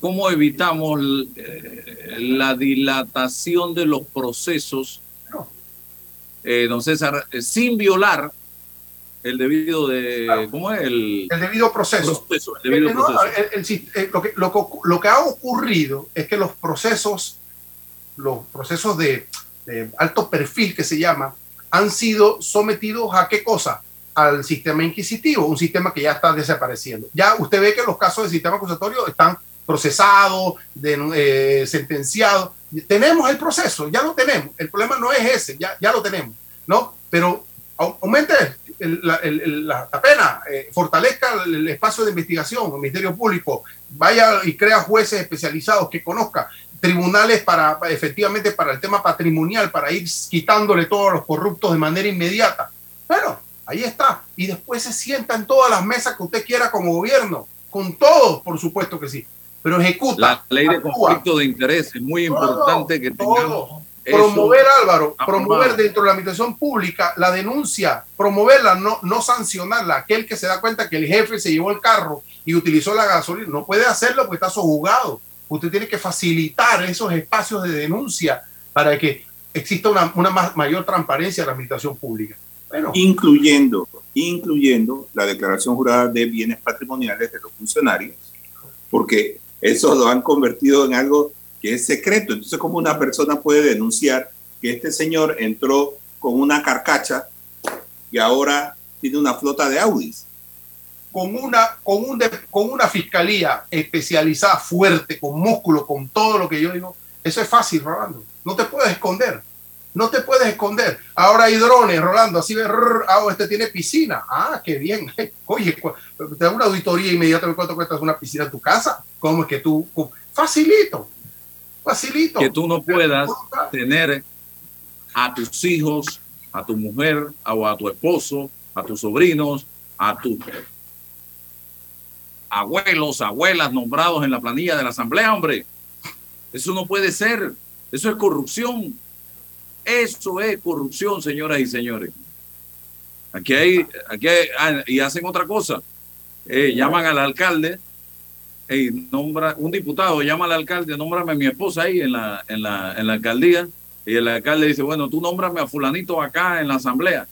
cómo, evitamos eh, la dilatación de los procesos, eh, don César, eh, sin violar el debido de ¿cómo es? El, debido proceso, lo, que, ha ocurrido es que los procesos los procesos de, alto perfil que se llama han sido sometidos a qué cosa al sistema inquisitivo un sistema que ya está desapareciendo. Ya usted ve que los casos del sistema acusatorio están procesados eh, sentenciados. Tenemos el proceso ya lo tenemos. El problema no es ese ya, ya lo tenemos no pero la, pena, eh, fortalezca el espacio de investigación, el Ministerio Público, vaya y crea jueces especializados que conozcan, tribunales para, efectivamente para el tema patrimonial, para ir quitándole todos los corruptos de manera inmediata. Bueno, ahí está. Y después se sienta en todas las mesas que usted quiera como gobierno, con todos, por supuesto que sí. Pero ejecuta. La ley de conflicto de interés es muy importante que tengamos promover, Álvaro, promover dentro de la administración pública la denuncia, promoverla, no, no sancionarla. Aquel que se da cuenta que el jefe se llevó el carro y utilizó la gasolina, no puede hacerlo porque está sojugado. Usted tiene que facilitar esos espacios de denuncia para que exista una, una mayor transparencia en la administración pública. Bueno. Incluyendo, incluyendo la declaración jurada de bienes patrimoniales de los funcionarios, porque eso lo han convertido en algo es secreto. Entonces, ¿cómo una persona puede denunciar que este señor entró con una carcacha y ahora tiene una flota de Audis? Con una, con, un con una fiscalía especializada, fuerte, con músculo, con todo lo que yo digo, eso es fácil, Rolando. No te puedes esconder. No te puedes esconder. Ahora hay drones, Rolando. Así ve, ah, este tiene piscina. Ah, qué bien. Oye, te da una auditoría inmediatamente cuánto cuesta una piscina en tu casa. ¿Cómo es que tú? Facilito. Facilito. Que tú no puedas tener a tus hijos, a tu mujer, o a tu esposo, a tus sobrinos, a tus abuelos, abuelas nombrados en la planilla de la asamblea, hombre. Eso no puede ser. Eso es corrupción. Eso es corrupción, señoras y señores. Aquí hay, aquí ah, y hacen otra cosa. Eh, llaman al alcalde nombra, un diputado llama al alcalde, nómbrame a mi esposa ahí en la, en la, en la alcaldía, y el alcalde dice, bueno, tú nómbrame a fulanito acá en la asamblea.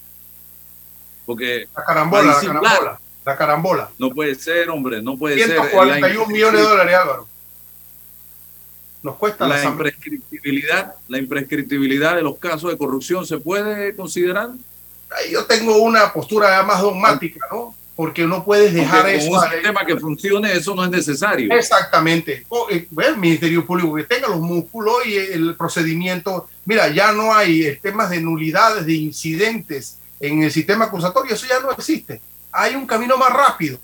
Porque... La carambola, la carambola, la carambola. No puede ser, hombre, no puede 141 ser. millones de dólares, Álvaro. Nos cuesta la, la imprescriptibilidad, la imprescriptibilidad de los casos de corrupción se puede considerar. Yo tengo una postura más dogmática, ¿no? Porque no puedes dejar eso. un sistema que funcione, eso no es necesario. Exactamente. Eh, el Ministerio Público que tenga los músculos y el procedimiento. Mira, ya no hay temas de nulidades, de incidentes en el sistema acusatorio, eso ya no existe. Hay un camino más rápido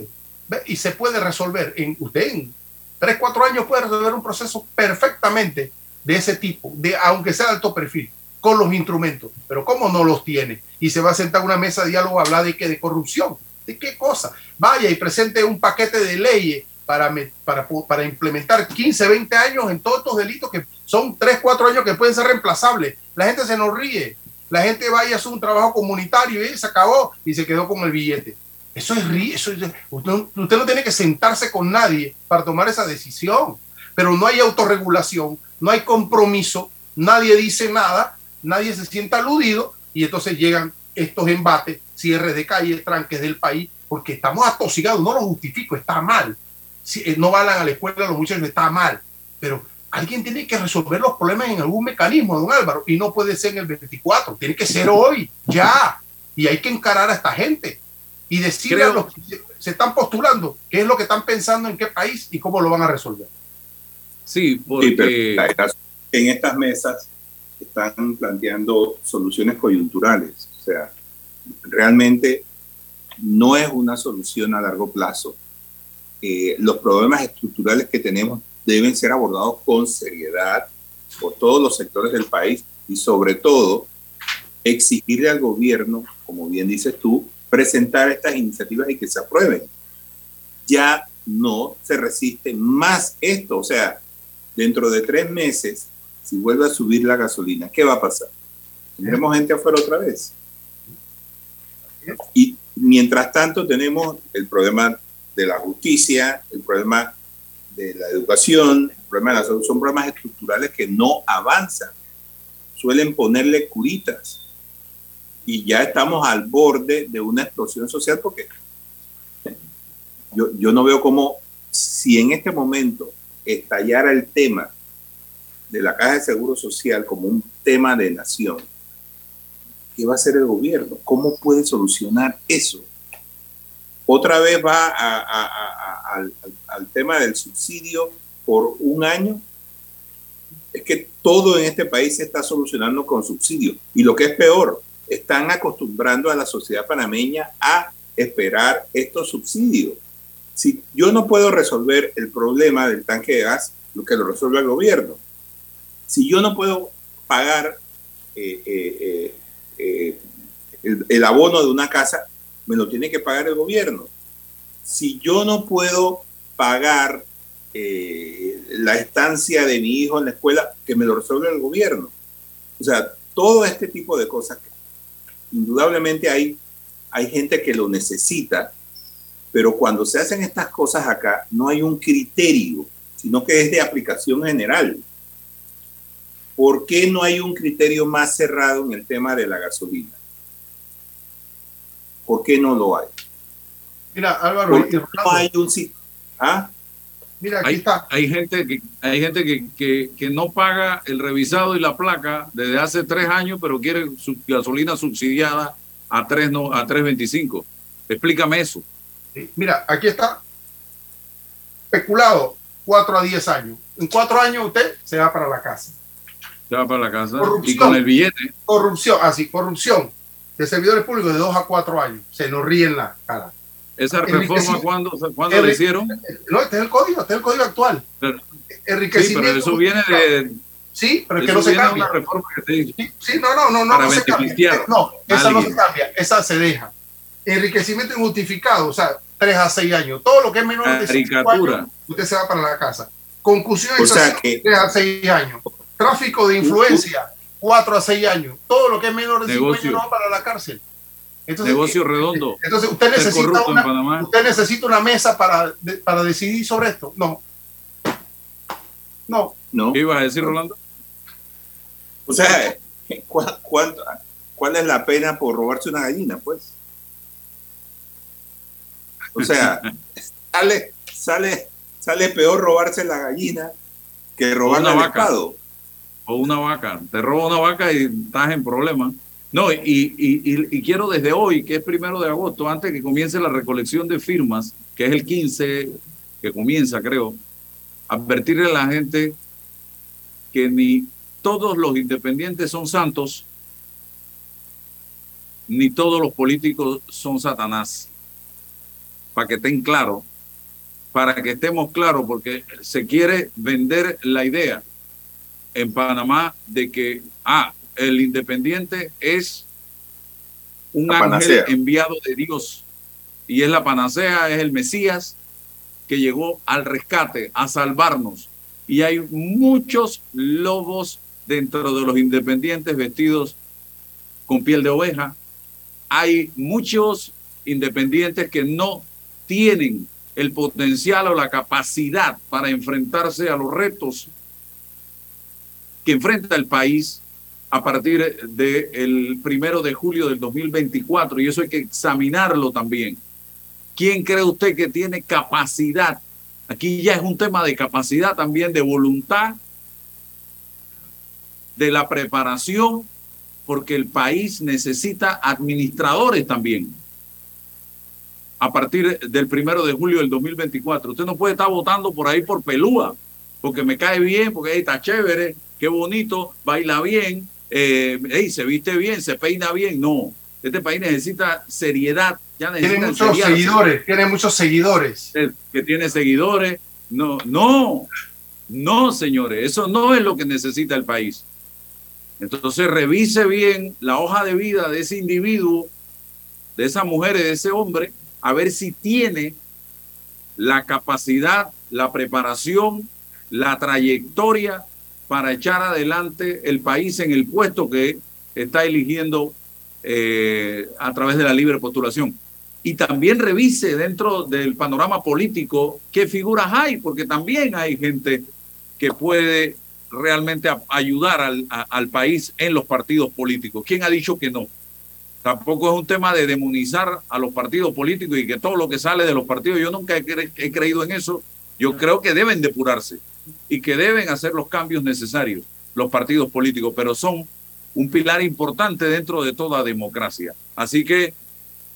y se puede resolver. En, usted en tres, cuatro años puede resolver un proceso perfectamente de ese tipo, de, aunque sea de alto perfil. con los instrumentos. Pero ¿cómo no los tiene? Y se va a sentar a una mesa de diálogo a hablar de qué, de corrupción. ¿De qué cosa? Vaya y presente un paquete de leyes para, para, para implementar 15, 20 años en todos estos delitos que son 3, 4 años que pueden ser reemplazables. La gente se nos ríe. La gente vaya a hacer un trabajo comunitario y se acabó y se quedó con el billete. Eso es, eso usted, usted no tiene que sentarse con nadie para tomar esa decisión, pero no hay autorregulación, no hay compromiso, nadie dice nada, nadie se sienta aludido y entonces llegan estos embates, cierres de calles, tranques del país, porque estamos atosigados, no lo justifico, está mal. Si eh, no van a la escuela los muchachos, está mal, pero alguien tiene que resolver los problemas en algún mecanismo, don Álvaro, y no puede ser en el 24, tiene que ser hoy, ya, y hay que encarar a esta gente y decirle a los que se están postulando qué es lo que están pensando en qué país y cómo lo van a resolver. Sí, porque en estas mesas están planteando soluciones coyunturales, o sea, realmente no es una solución a largo plazo. Eh, los problemas estructurales que tenemos deben ser abordados con seriedad por todos los sectores del país y sobre todo exigirle al gobierno, como bien dices tú, presentar estas iniciativas y que se aprueben. Ya no se resiste más esto. O sea, dentro de tres meses, si vuelve a subir la gasolina, ¿qué va a pasar? Tendremos gente afuera otra vez. Y mientras tanto tenemos el problema de la justicia, el problema de la educación, el problema de la salud, son problemas estructurales que no avanzan. Suelen ponerle curitas y ya estamos al borde de una explosión social porque yo, yo no veo cómo si en este momento estallara el tema de la Caja de Seguro Social como un tema de nación, ¿qué va a hacer el gobierno? ¿Cómo puede solucionar eso? Otra vez va al, tema del subsidio por un año. Es que todo en este país se está solucionando con subsidio. Y lo que es peor, están acostumbrando a la sociedad panameña a esperar estos subsidios. Si yo no puedo resolver el problema del tanque de gas, lo que lo resuelve el gobierno. Si yo no puedo pagar eh, eh, eh, el, abono de una casa, me lo tiene que pagar el gobierno. Si yo no puedo pagar la estancia de mi hijo en la escuela, que me lo resuelve el gobierno. O sea, todo este tipo de cosas indudablemente hay, hay gente que lo necesita, pero cuando se hacen estas cosas acá, no hay un criterio, sino que es de aplicación general. ¿Por qué no hay un criterio más cerrado en el tema de la gasolina? ¿Por qué no lo hay? Mira, Álvaro, no hay un ¿Ah? Mira, aquí hay, está. Hay gente, que, hay gente que, que, no paga el revisado y la placa desde hace tres años, pero quiere su gasolina subsidiada a 3 no, a 3.25. Explícame eso. Mira, aquí está especulado 4 a 10 años. En 4 años usted se va para la casa. Se va para la casa. y con el billete. Corrupción, así, corrupción de servidores públicos de 2 a 4 años. Se nos ríen la cara. ¿Esa reforma cuándo, ¿cuándo la hicieron? No, este es el código, este es el código actual. enriquecimiento. Sí, pero eso viene de. Sí, pero es que no se cambia. Una reforma que se hizo. Sí, no, no, no, no, no se cambia. No, esa no se cambia, esa se deja. Enriquecimiento injustificado, o sea, 3 a 6 años. Todo lo que es menor de 5 años, usted se va para la casa. Concusión o sea que... 3 a 6 años. Tráfico de influencia, 4 a 6 años. Todo lo que es menor de 5 años no va para la cárcel negocio redondo. Entonces, usted necesita, una, usted necesita una mesa para, para decidir sobre esto. No. No. no. ¿Qué ibas a decir, Rolando? O sea, ¿cuánto, ¿cuál es la pena por robarse una gallina, pues? O sea, sale, sale, sale peor robarse la gallina que robar una vaca. O una vaca. Te roba una vaca y estás en problemas. No, y, y, quiero desde hoy, que es primero de agosto, antes que comience la recolección de firmas, que es el 15, que comienza, creo, advertirle a la gente que ni todos los independientes son santos, ni todos los políticos son Satanás. Para que estén claros, para que estemos claros, porque se quiere vender la idea en Panamá de que, ah, el independiente es un ángel enviado de Dios y es la panacea, es el Mesías que llegó al rescate, a salvarnos. Y hay muchos lobos dentro de los independientes vestidos con piel de oveja. Hay muchos independientes que no tienen el potencial o la capacidad para enfrentarse a los retos que enfrenta el país a partir del primero de julio del 2024 y eso hay que examinarlo también. ¿Quién cree usted que tiene capacidad? Aquí ya es un tema de capacidad también, de voluntad, de la preparación, porque el país necesita administradores también. A partir del primero de julio del 2024. Usted no puede estar votando por ahí por pelúa, porque me cae bien, porque ahí está chévere, qué bonito, baila bien, eh, se viste bien, se peina bien. No, este país necesita seriedad. Ya tiene muchos seguidores, tiene muchos seguidores. Que tiene seguidores. No, no, no, señores, eso no es lo que necesita el país. Entonces revise bien la hoja de vida de ese individuo, de esa mujer, de ese hombre, a ver si tiene la capacidad, la preparación, la trayectoria para echar adelante el país en el puesto que está eligiendo eh, a través de la libre postulación. Y también revise dentro del panorama político qué figuras hay, porque también hay gente que puede realmente ayudar al, al país en los partidos políticos. ¿Quién ha dicho que no? Tampoco es un tema de demonizar a los partidos políticos y que todo lo que sale de los partidos, yo nunca he, he creído en eso. Yo creo que deben depurarse y que deben hacer los cambios necesarios los partidos políticos, pero son un pilar importante dentro de toda democracia. Así que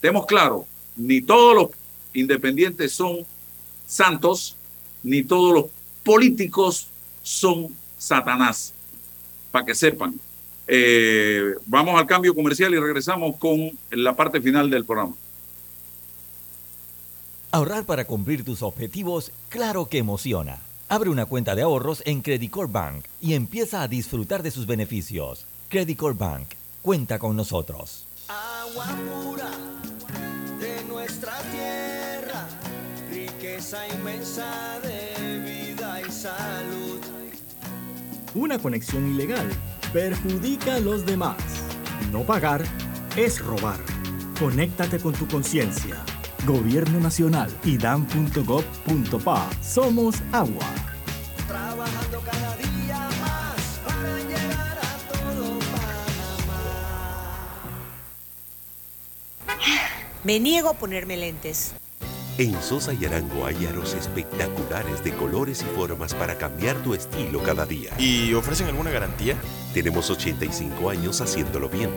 tenemos claro, ni todos los independientes son santos, ni todos los políticos son Satanás, para que sepan. Eh, vamos al cambio comercial y regresamos con la parte final del programa. Ahorrar para cumplir tus objetivos, claro que emociona. Abre una cuenta de ahorros en Credicor Bank y empieza a disfrutar de sus beneficios. Credicor Bank, cuenta con nosotros. Agua pura de nuestra tierra, riqueza inmensa de vida y salud. Una conexión ilegal perjudica a los demás. No pagar es robar. Conéctate con tu conciencia. Gobierno Nacional y dan.gov.pa. Somos agua. Trabajando cada día más para llegar a todo Panamá. Me niego a ponerme lentes. En Sosa y Arango hay aros espectaculares de colores y formas para cambiar tu estilo cada día. ¿Y ofrecen alguna garantía? Tenemos 85 años haciéndolo bien.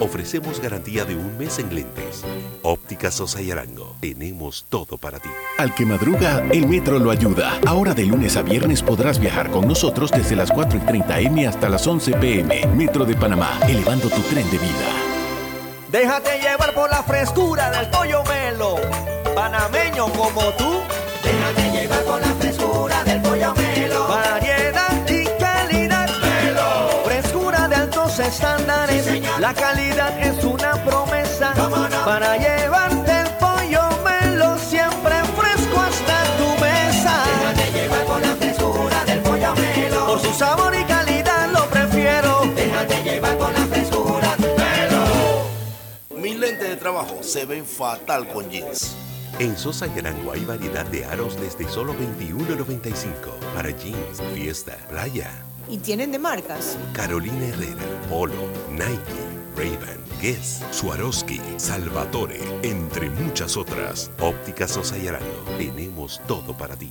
Ofrecemos garantía de un mes en lentes. Óptica Sosa y Arango. Tenemos todo para ti. Al que madruga, el metro lo ayuda. Ahora de lunes a viernes podrás viajar con nosotros desde las 4 y 30 M hasta las 11 PM. Metro de Panamá, elevando tu tren de vida. Déjate llevar por la frescura del pollo melo. Panameño como tú. Déjate llevar por la frescura del pollo melo. Variedad y calidad. Melo. Frescura de altos estándares. la calidad es una promesa. Para llevarte el pollo melo siempre fresco hasta tu mesa. Déjate llevar por la frescura del pollo melo. Por su sabor y calidad lo prefiero. Déjate llevar por la frescura del melo. Mis lentes de trabajo se ven fatal con jeans. En Sosa y Arango hay variedad de aros desde solo $21.95 para jeans, fiesta, playa. ¿Y tienen de marcas? Carolina Herrera, Polo, Nike, Ray-Ban, Guess, Swarovski, Salvatore, entre muchas otras. Óptica Sosa y Arango, tenemos todo para ti.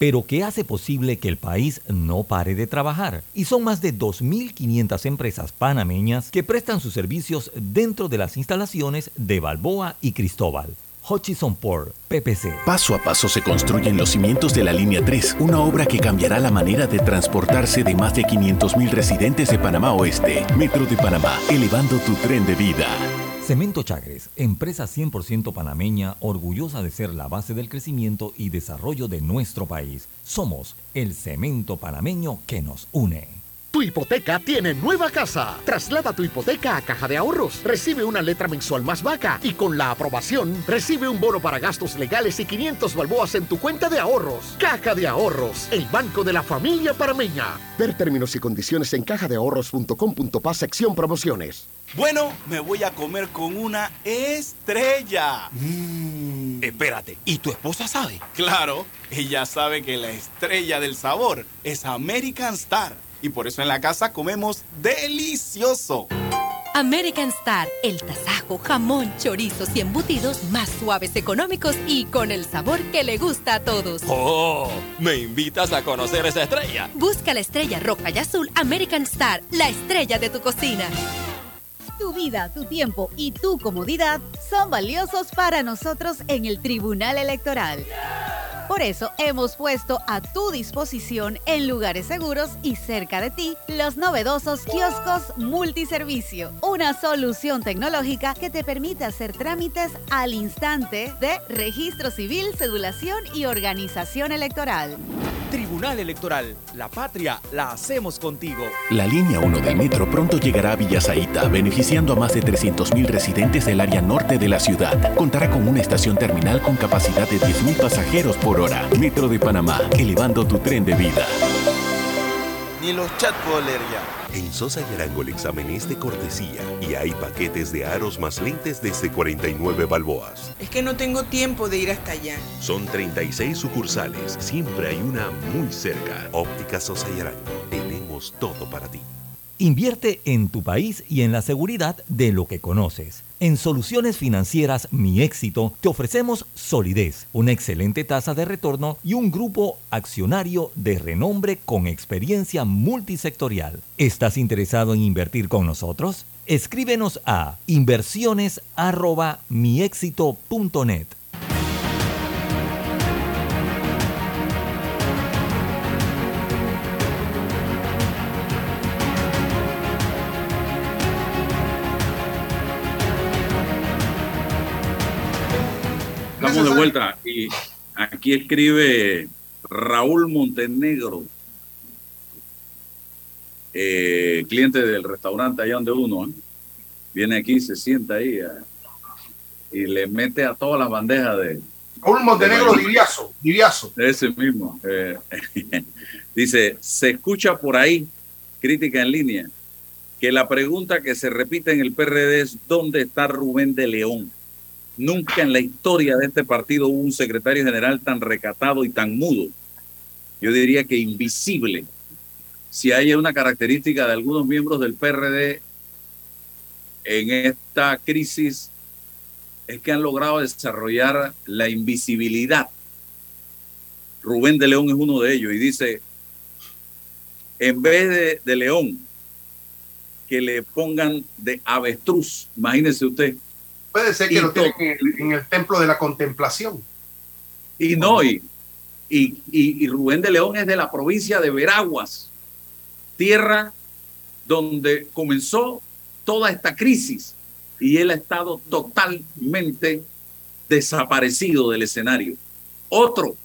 pero que hace posible que el país no pare de trabajar. Y son más de 2.500 empresas panameñas que prestan sus servicios dentro de las instalaciones de Balboa y Cristóbal. Hutchison Port, PPC. Paso a paso se construyen los cimientos de la Línea 3, una obra que cambiará la manera de transportarse de más de 500.000 residentes de Panamá Oeste. Metro de Panamá, elevando tu tren de vida. Cemento Chagres, empresa 100% panameña, orgullosa de ser la base del crecimiento y desarrollo de nuestro país. Somos el cemento panameño que nos une. Tu hipoteca tiene nueva casa. Traslada tu hipoteca a Caja de Ahorros. Recibe una letra mensual más vaca y con la aprobación recibe un bono para gastos legales y 500 balboas en tu cuenta de ahorros. Caja de Ahorros, el banco de la familia parameña. Ver términos y condiciones en cajadeahorros.com.pa sección promociones. Bueno, me voy a comer con una estrella. Mm. Espérate, ¿y tu esposa sabe? Claro, ella sabe que la estrella del sabor es American Star y por eso en la casa comemos delicioso. American Star, el tasajo, jamón, chorizos y embutidos más suaves, económicos y con el sabor que le gusta a todos. ¡Oh! ¿Me invitas a conocer esa estrella? Busca la estrella roja y azul American Star, la estrella de tu cocina. Tu vida, tu tiempo y tu comodidad son valiosos para nosotros en el Tribunal Electoral. Por eso hemos puesto a tu disposición en lugares seguros y cerca de ti los novedosos kioscos multiservicio, una solución tecnológica que te permite hacer trámites al instante de registro civil, cedulación y organización electoral. Tribunal Electoral, la patria la hacemos contigo. La línea 1 del metro pronto llegará a Villasaita, beneficiando a más de 300.000 residentes del área norte de la ciudad. Contará con una estación terminal con capacidad de 10.000 pasajeros por hora. Metro de Panamá, elevando tu tren de vida. Ni los chats puedo leer ya. En Sosa y Arango el examen es de cortesía y hay paquetes de aros más lentes desde 49 balboas. Es que no tengo tiempo de ir hasta allá. Son 36 sucursales, siempre hay una muy cerca. Óptica Sosa y Arango, tenemos todo para ti. Invierte en tu país y en la seguridad de lo que conoces. En Soluciones Financieras Mi Éxito te ofrecemos solidez, una excelente tasa de retorno y un grupo accionario de renombre con experiencia multisectorial. ¿Estás interesado en invertir con nosotros? Escríbenos a inversiones@miexito.net. Estamos de vuelta y aquí escribe Raúl Montenegro, eh, cliente del restaurante allá donde uno, ¿eh? viene aquí, se sienta ahí eh, y le mete a todas las bandejas de... Raúl Montenegro de Diviazo, Diviazo. Ese mismo. dice, se escucha por ahí, crítica en línea, que la pregunta que se repite en el PRD es ¿dónde está Rubén de León? Nunca en la historia de este partido hubo un secretario general tan recatado y tan mudo. Yo diría que invisible. Si hay una característica de algunos miembros del PRD en esta crisis, es que han logrado desarrollar la invisibilidad. Rubén de León es uno de ellos y dice, en vez de, de león, que le pongan de avestruz, imagínese usted. Puede ser que Y lo tienen en el, en el templo de la contemplación. Y no, y, y, y- y Rubén de León es de la provincia de Veraguas, tierra donde comenzó toda esta crisis y él ha estado totalmente desaparecido del escenario. Otro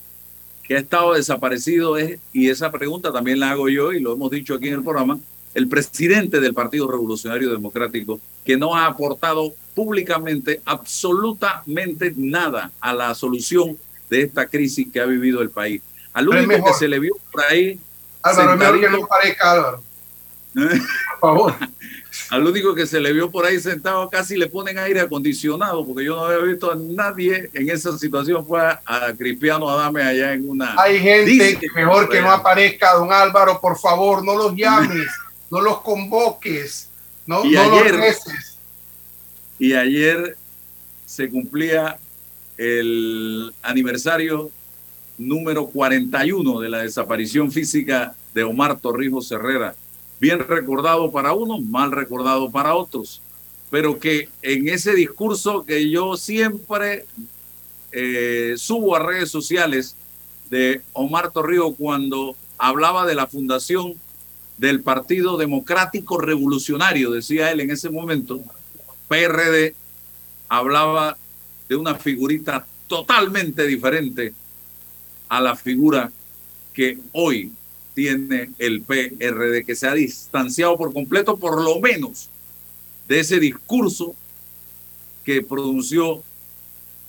que ha estado desaparecido es, y esa pregunta también la hago yo y lo hemos dicho aquí en el programa, el presidente del Partido Revolucionario Democrático, que no ha aportado públicamente absolutamente nada a la solución de esta crisis que ha vivido el país. Al único que se le vio por ahí, Álvaro, mejor que no parezca Álvaro. Por favor. al único que se le vio por ahí sentado casi le ponen aire acondicionado, porque yo no había visto a nadie en esa situación, fue a, a Cristiano Adame allá en una... Hay gente que mejor que no aparezca, don Álvaro, por favor, no los llames, no los convoques, no, Y no ayer- los reces. Y ayer se cumplía el aniversario número 41 de la desaparición física de Omar Torrijos Herrera. Bien recordado para unos, mal recordado para otros. Pero que en ese discurso que yo siempre eh, subo a redes sociales de Omar Torrijos cuando hablaba de la fundación del Partido Democrático Revolucionario, decía él en ese momento, PRD, hablaba de una figurita totalmente diferente a la figura que hoy tiene el PRD, que se ha distanciado por completo, por lo menos, de ese discurso que pronunció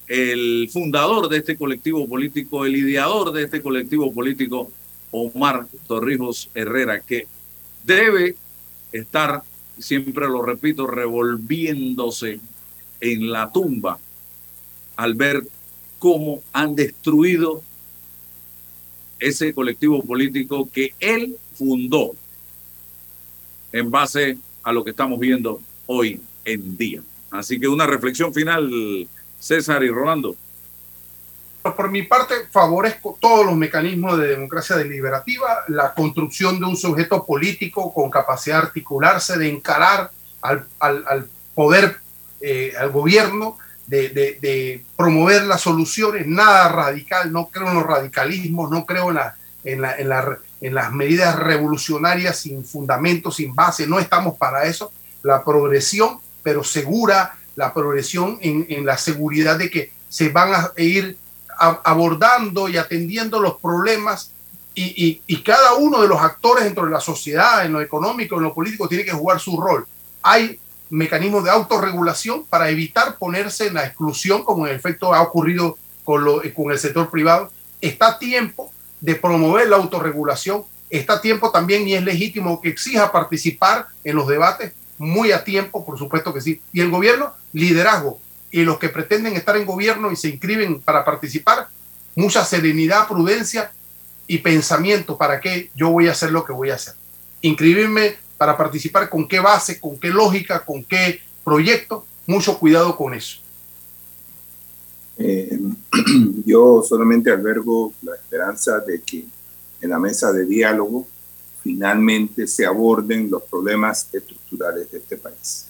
el fundador de este colectivo político, el ideador de este colectivo político, Omar Torrijos Herrera, que debe estar, siempre lo repito, revolviéndose en la tumba al ver cómo han destruido ese colectivo político que él fundó en base a lo que estamos viendo hoy en día. Así que una reflexión final, César y Rolando. Por mi parte, favorezco todos los mecanismos de democracia deliberativa, la construcción de un sujeto político con capacidad de articularse, de encarar al, al, al poder, eh, al gobierno, de, de, de, promover las soluciones, nada radical, no creo en los radicalismos, no creo en, la, en, la, en, la, en las medidas revolucionarias sin fundamento, sin base, no estamos para eso. La progresión, pero segura, la progresión en, en la seguridad de que se van a ir abordando y atendiendo los problemas y, y, cada uno de los actores dentro de la sociedad, en lo económico, en lo político, tiene que jugar su rol. Hay mecanismos de autorregulación para evitar ponerse en la exclusión, como en efecto ha ocurrido con, lo, con el sector privado. Está tiempo de promover la autorregulación, está tiempo también y es legítimo que exija participar en los debates, muy a tiempo, por supuesto que sí. Y el gobierno, liderazgo, y los que pretenden estar en gobierno y se inscriben para participar, mucha serenidad, prudencia y pensamiento para que yo voy a hacer lo que voy a hacer. Inscribirme para participar con qué base, con qué lógica, con qué proyecto, mucho cuidado con eso. Eh, yo solamente albergo la esperanza de que en la mesa de diálogo finalmente se aborden los problemas estructurales de este país.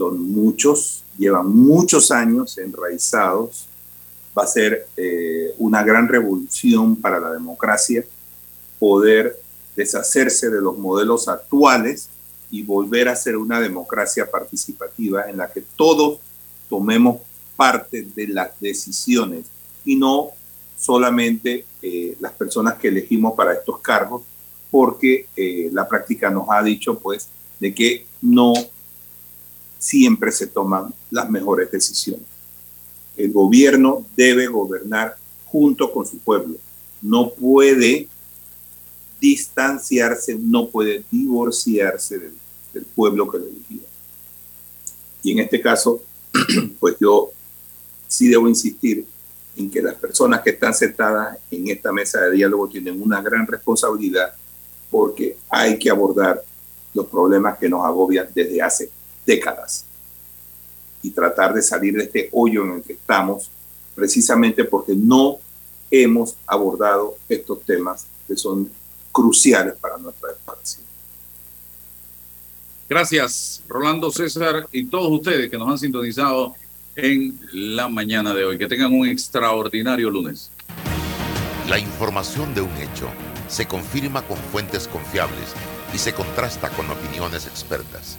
Son muchos, llevan muchos años enraizados, va a ser eh, una gran revolución para la democracia poder deshacerse de los modelos actuales y volver a ser una democracia participativa en la que todos tomemos parte de las decisiones y no solamente eh, las personas que elegimos para estos cargos, porque eh, la práctica nos ha dicho pues de que no siempre se toman las mejores decisiones. El gobierno debe gobernar junto con su pueblo. No puede distanciarse, no puede divorciarse del, pueblo que lo eligió. Y en este caso, pues yo sí debo insistir en que las personas que están sentadas en esta mesa de diálogo tienen una gran responsabilidad porque hay que abordar los problemas que nos agobian desde hace décadas y tratar de salir de este hoyo en el que estamos precisamente porque no hemos abordado estos temas que son cruciales para nuestra expansión. Gracias, Rolando César y todos ustedes que nos han sintonizado en la mañana de hoy. Que tengan un extraordinario lunes. La información de un hecho se confirma con fuentes confiables y se contrasta con opiniones expertas.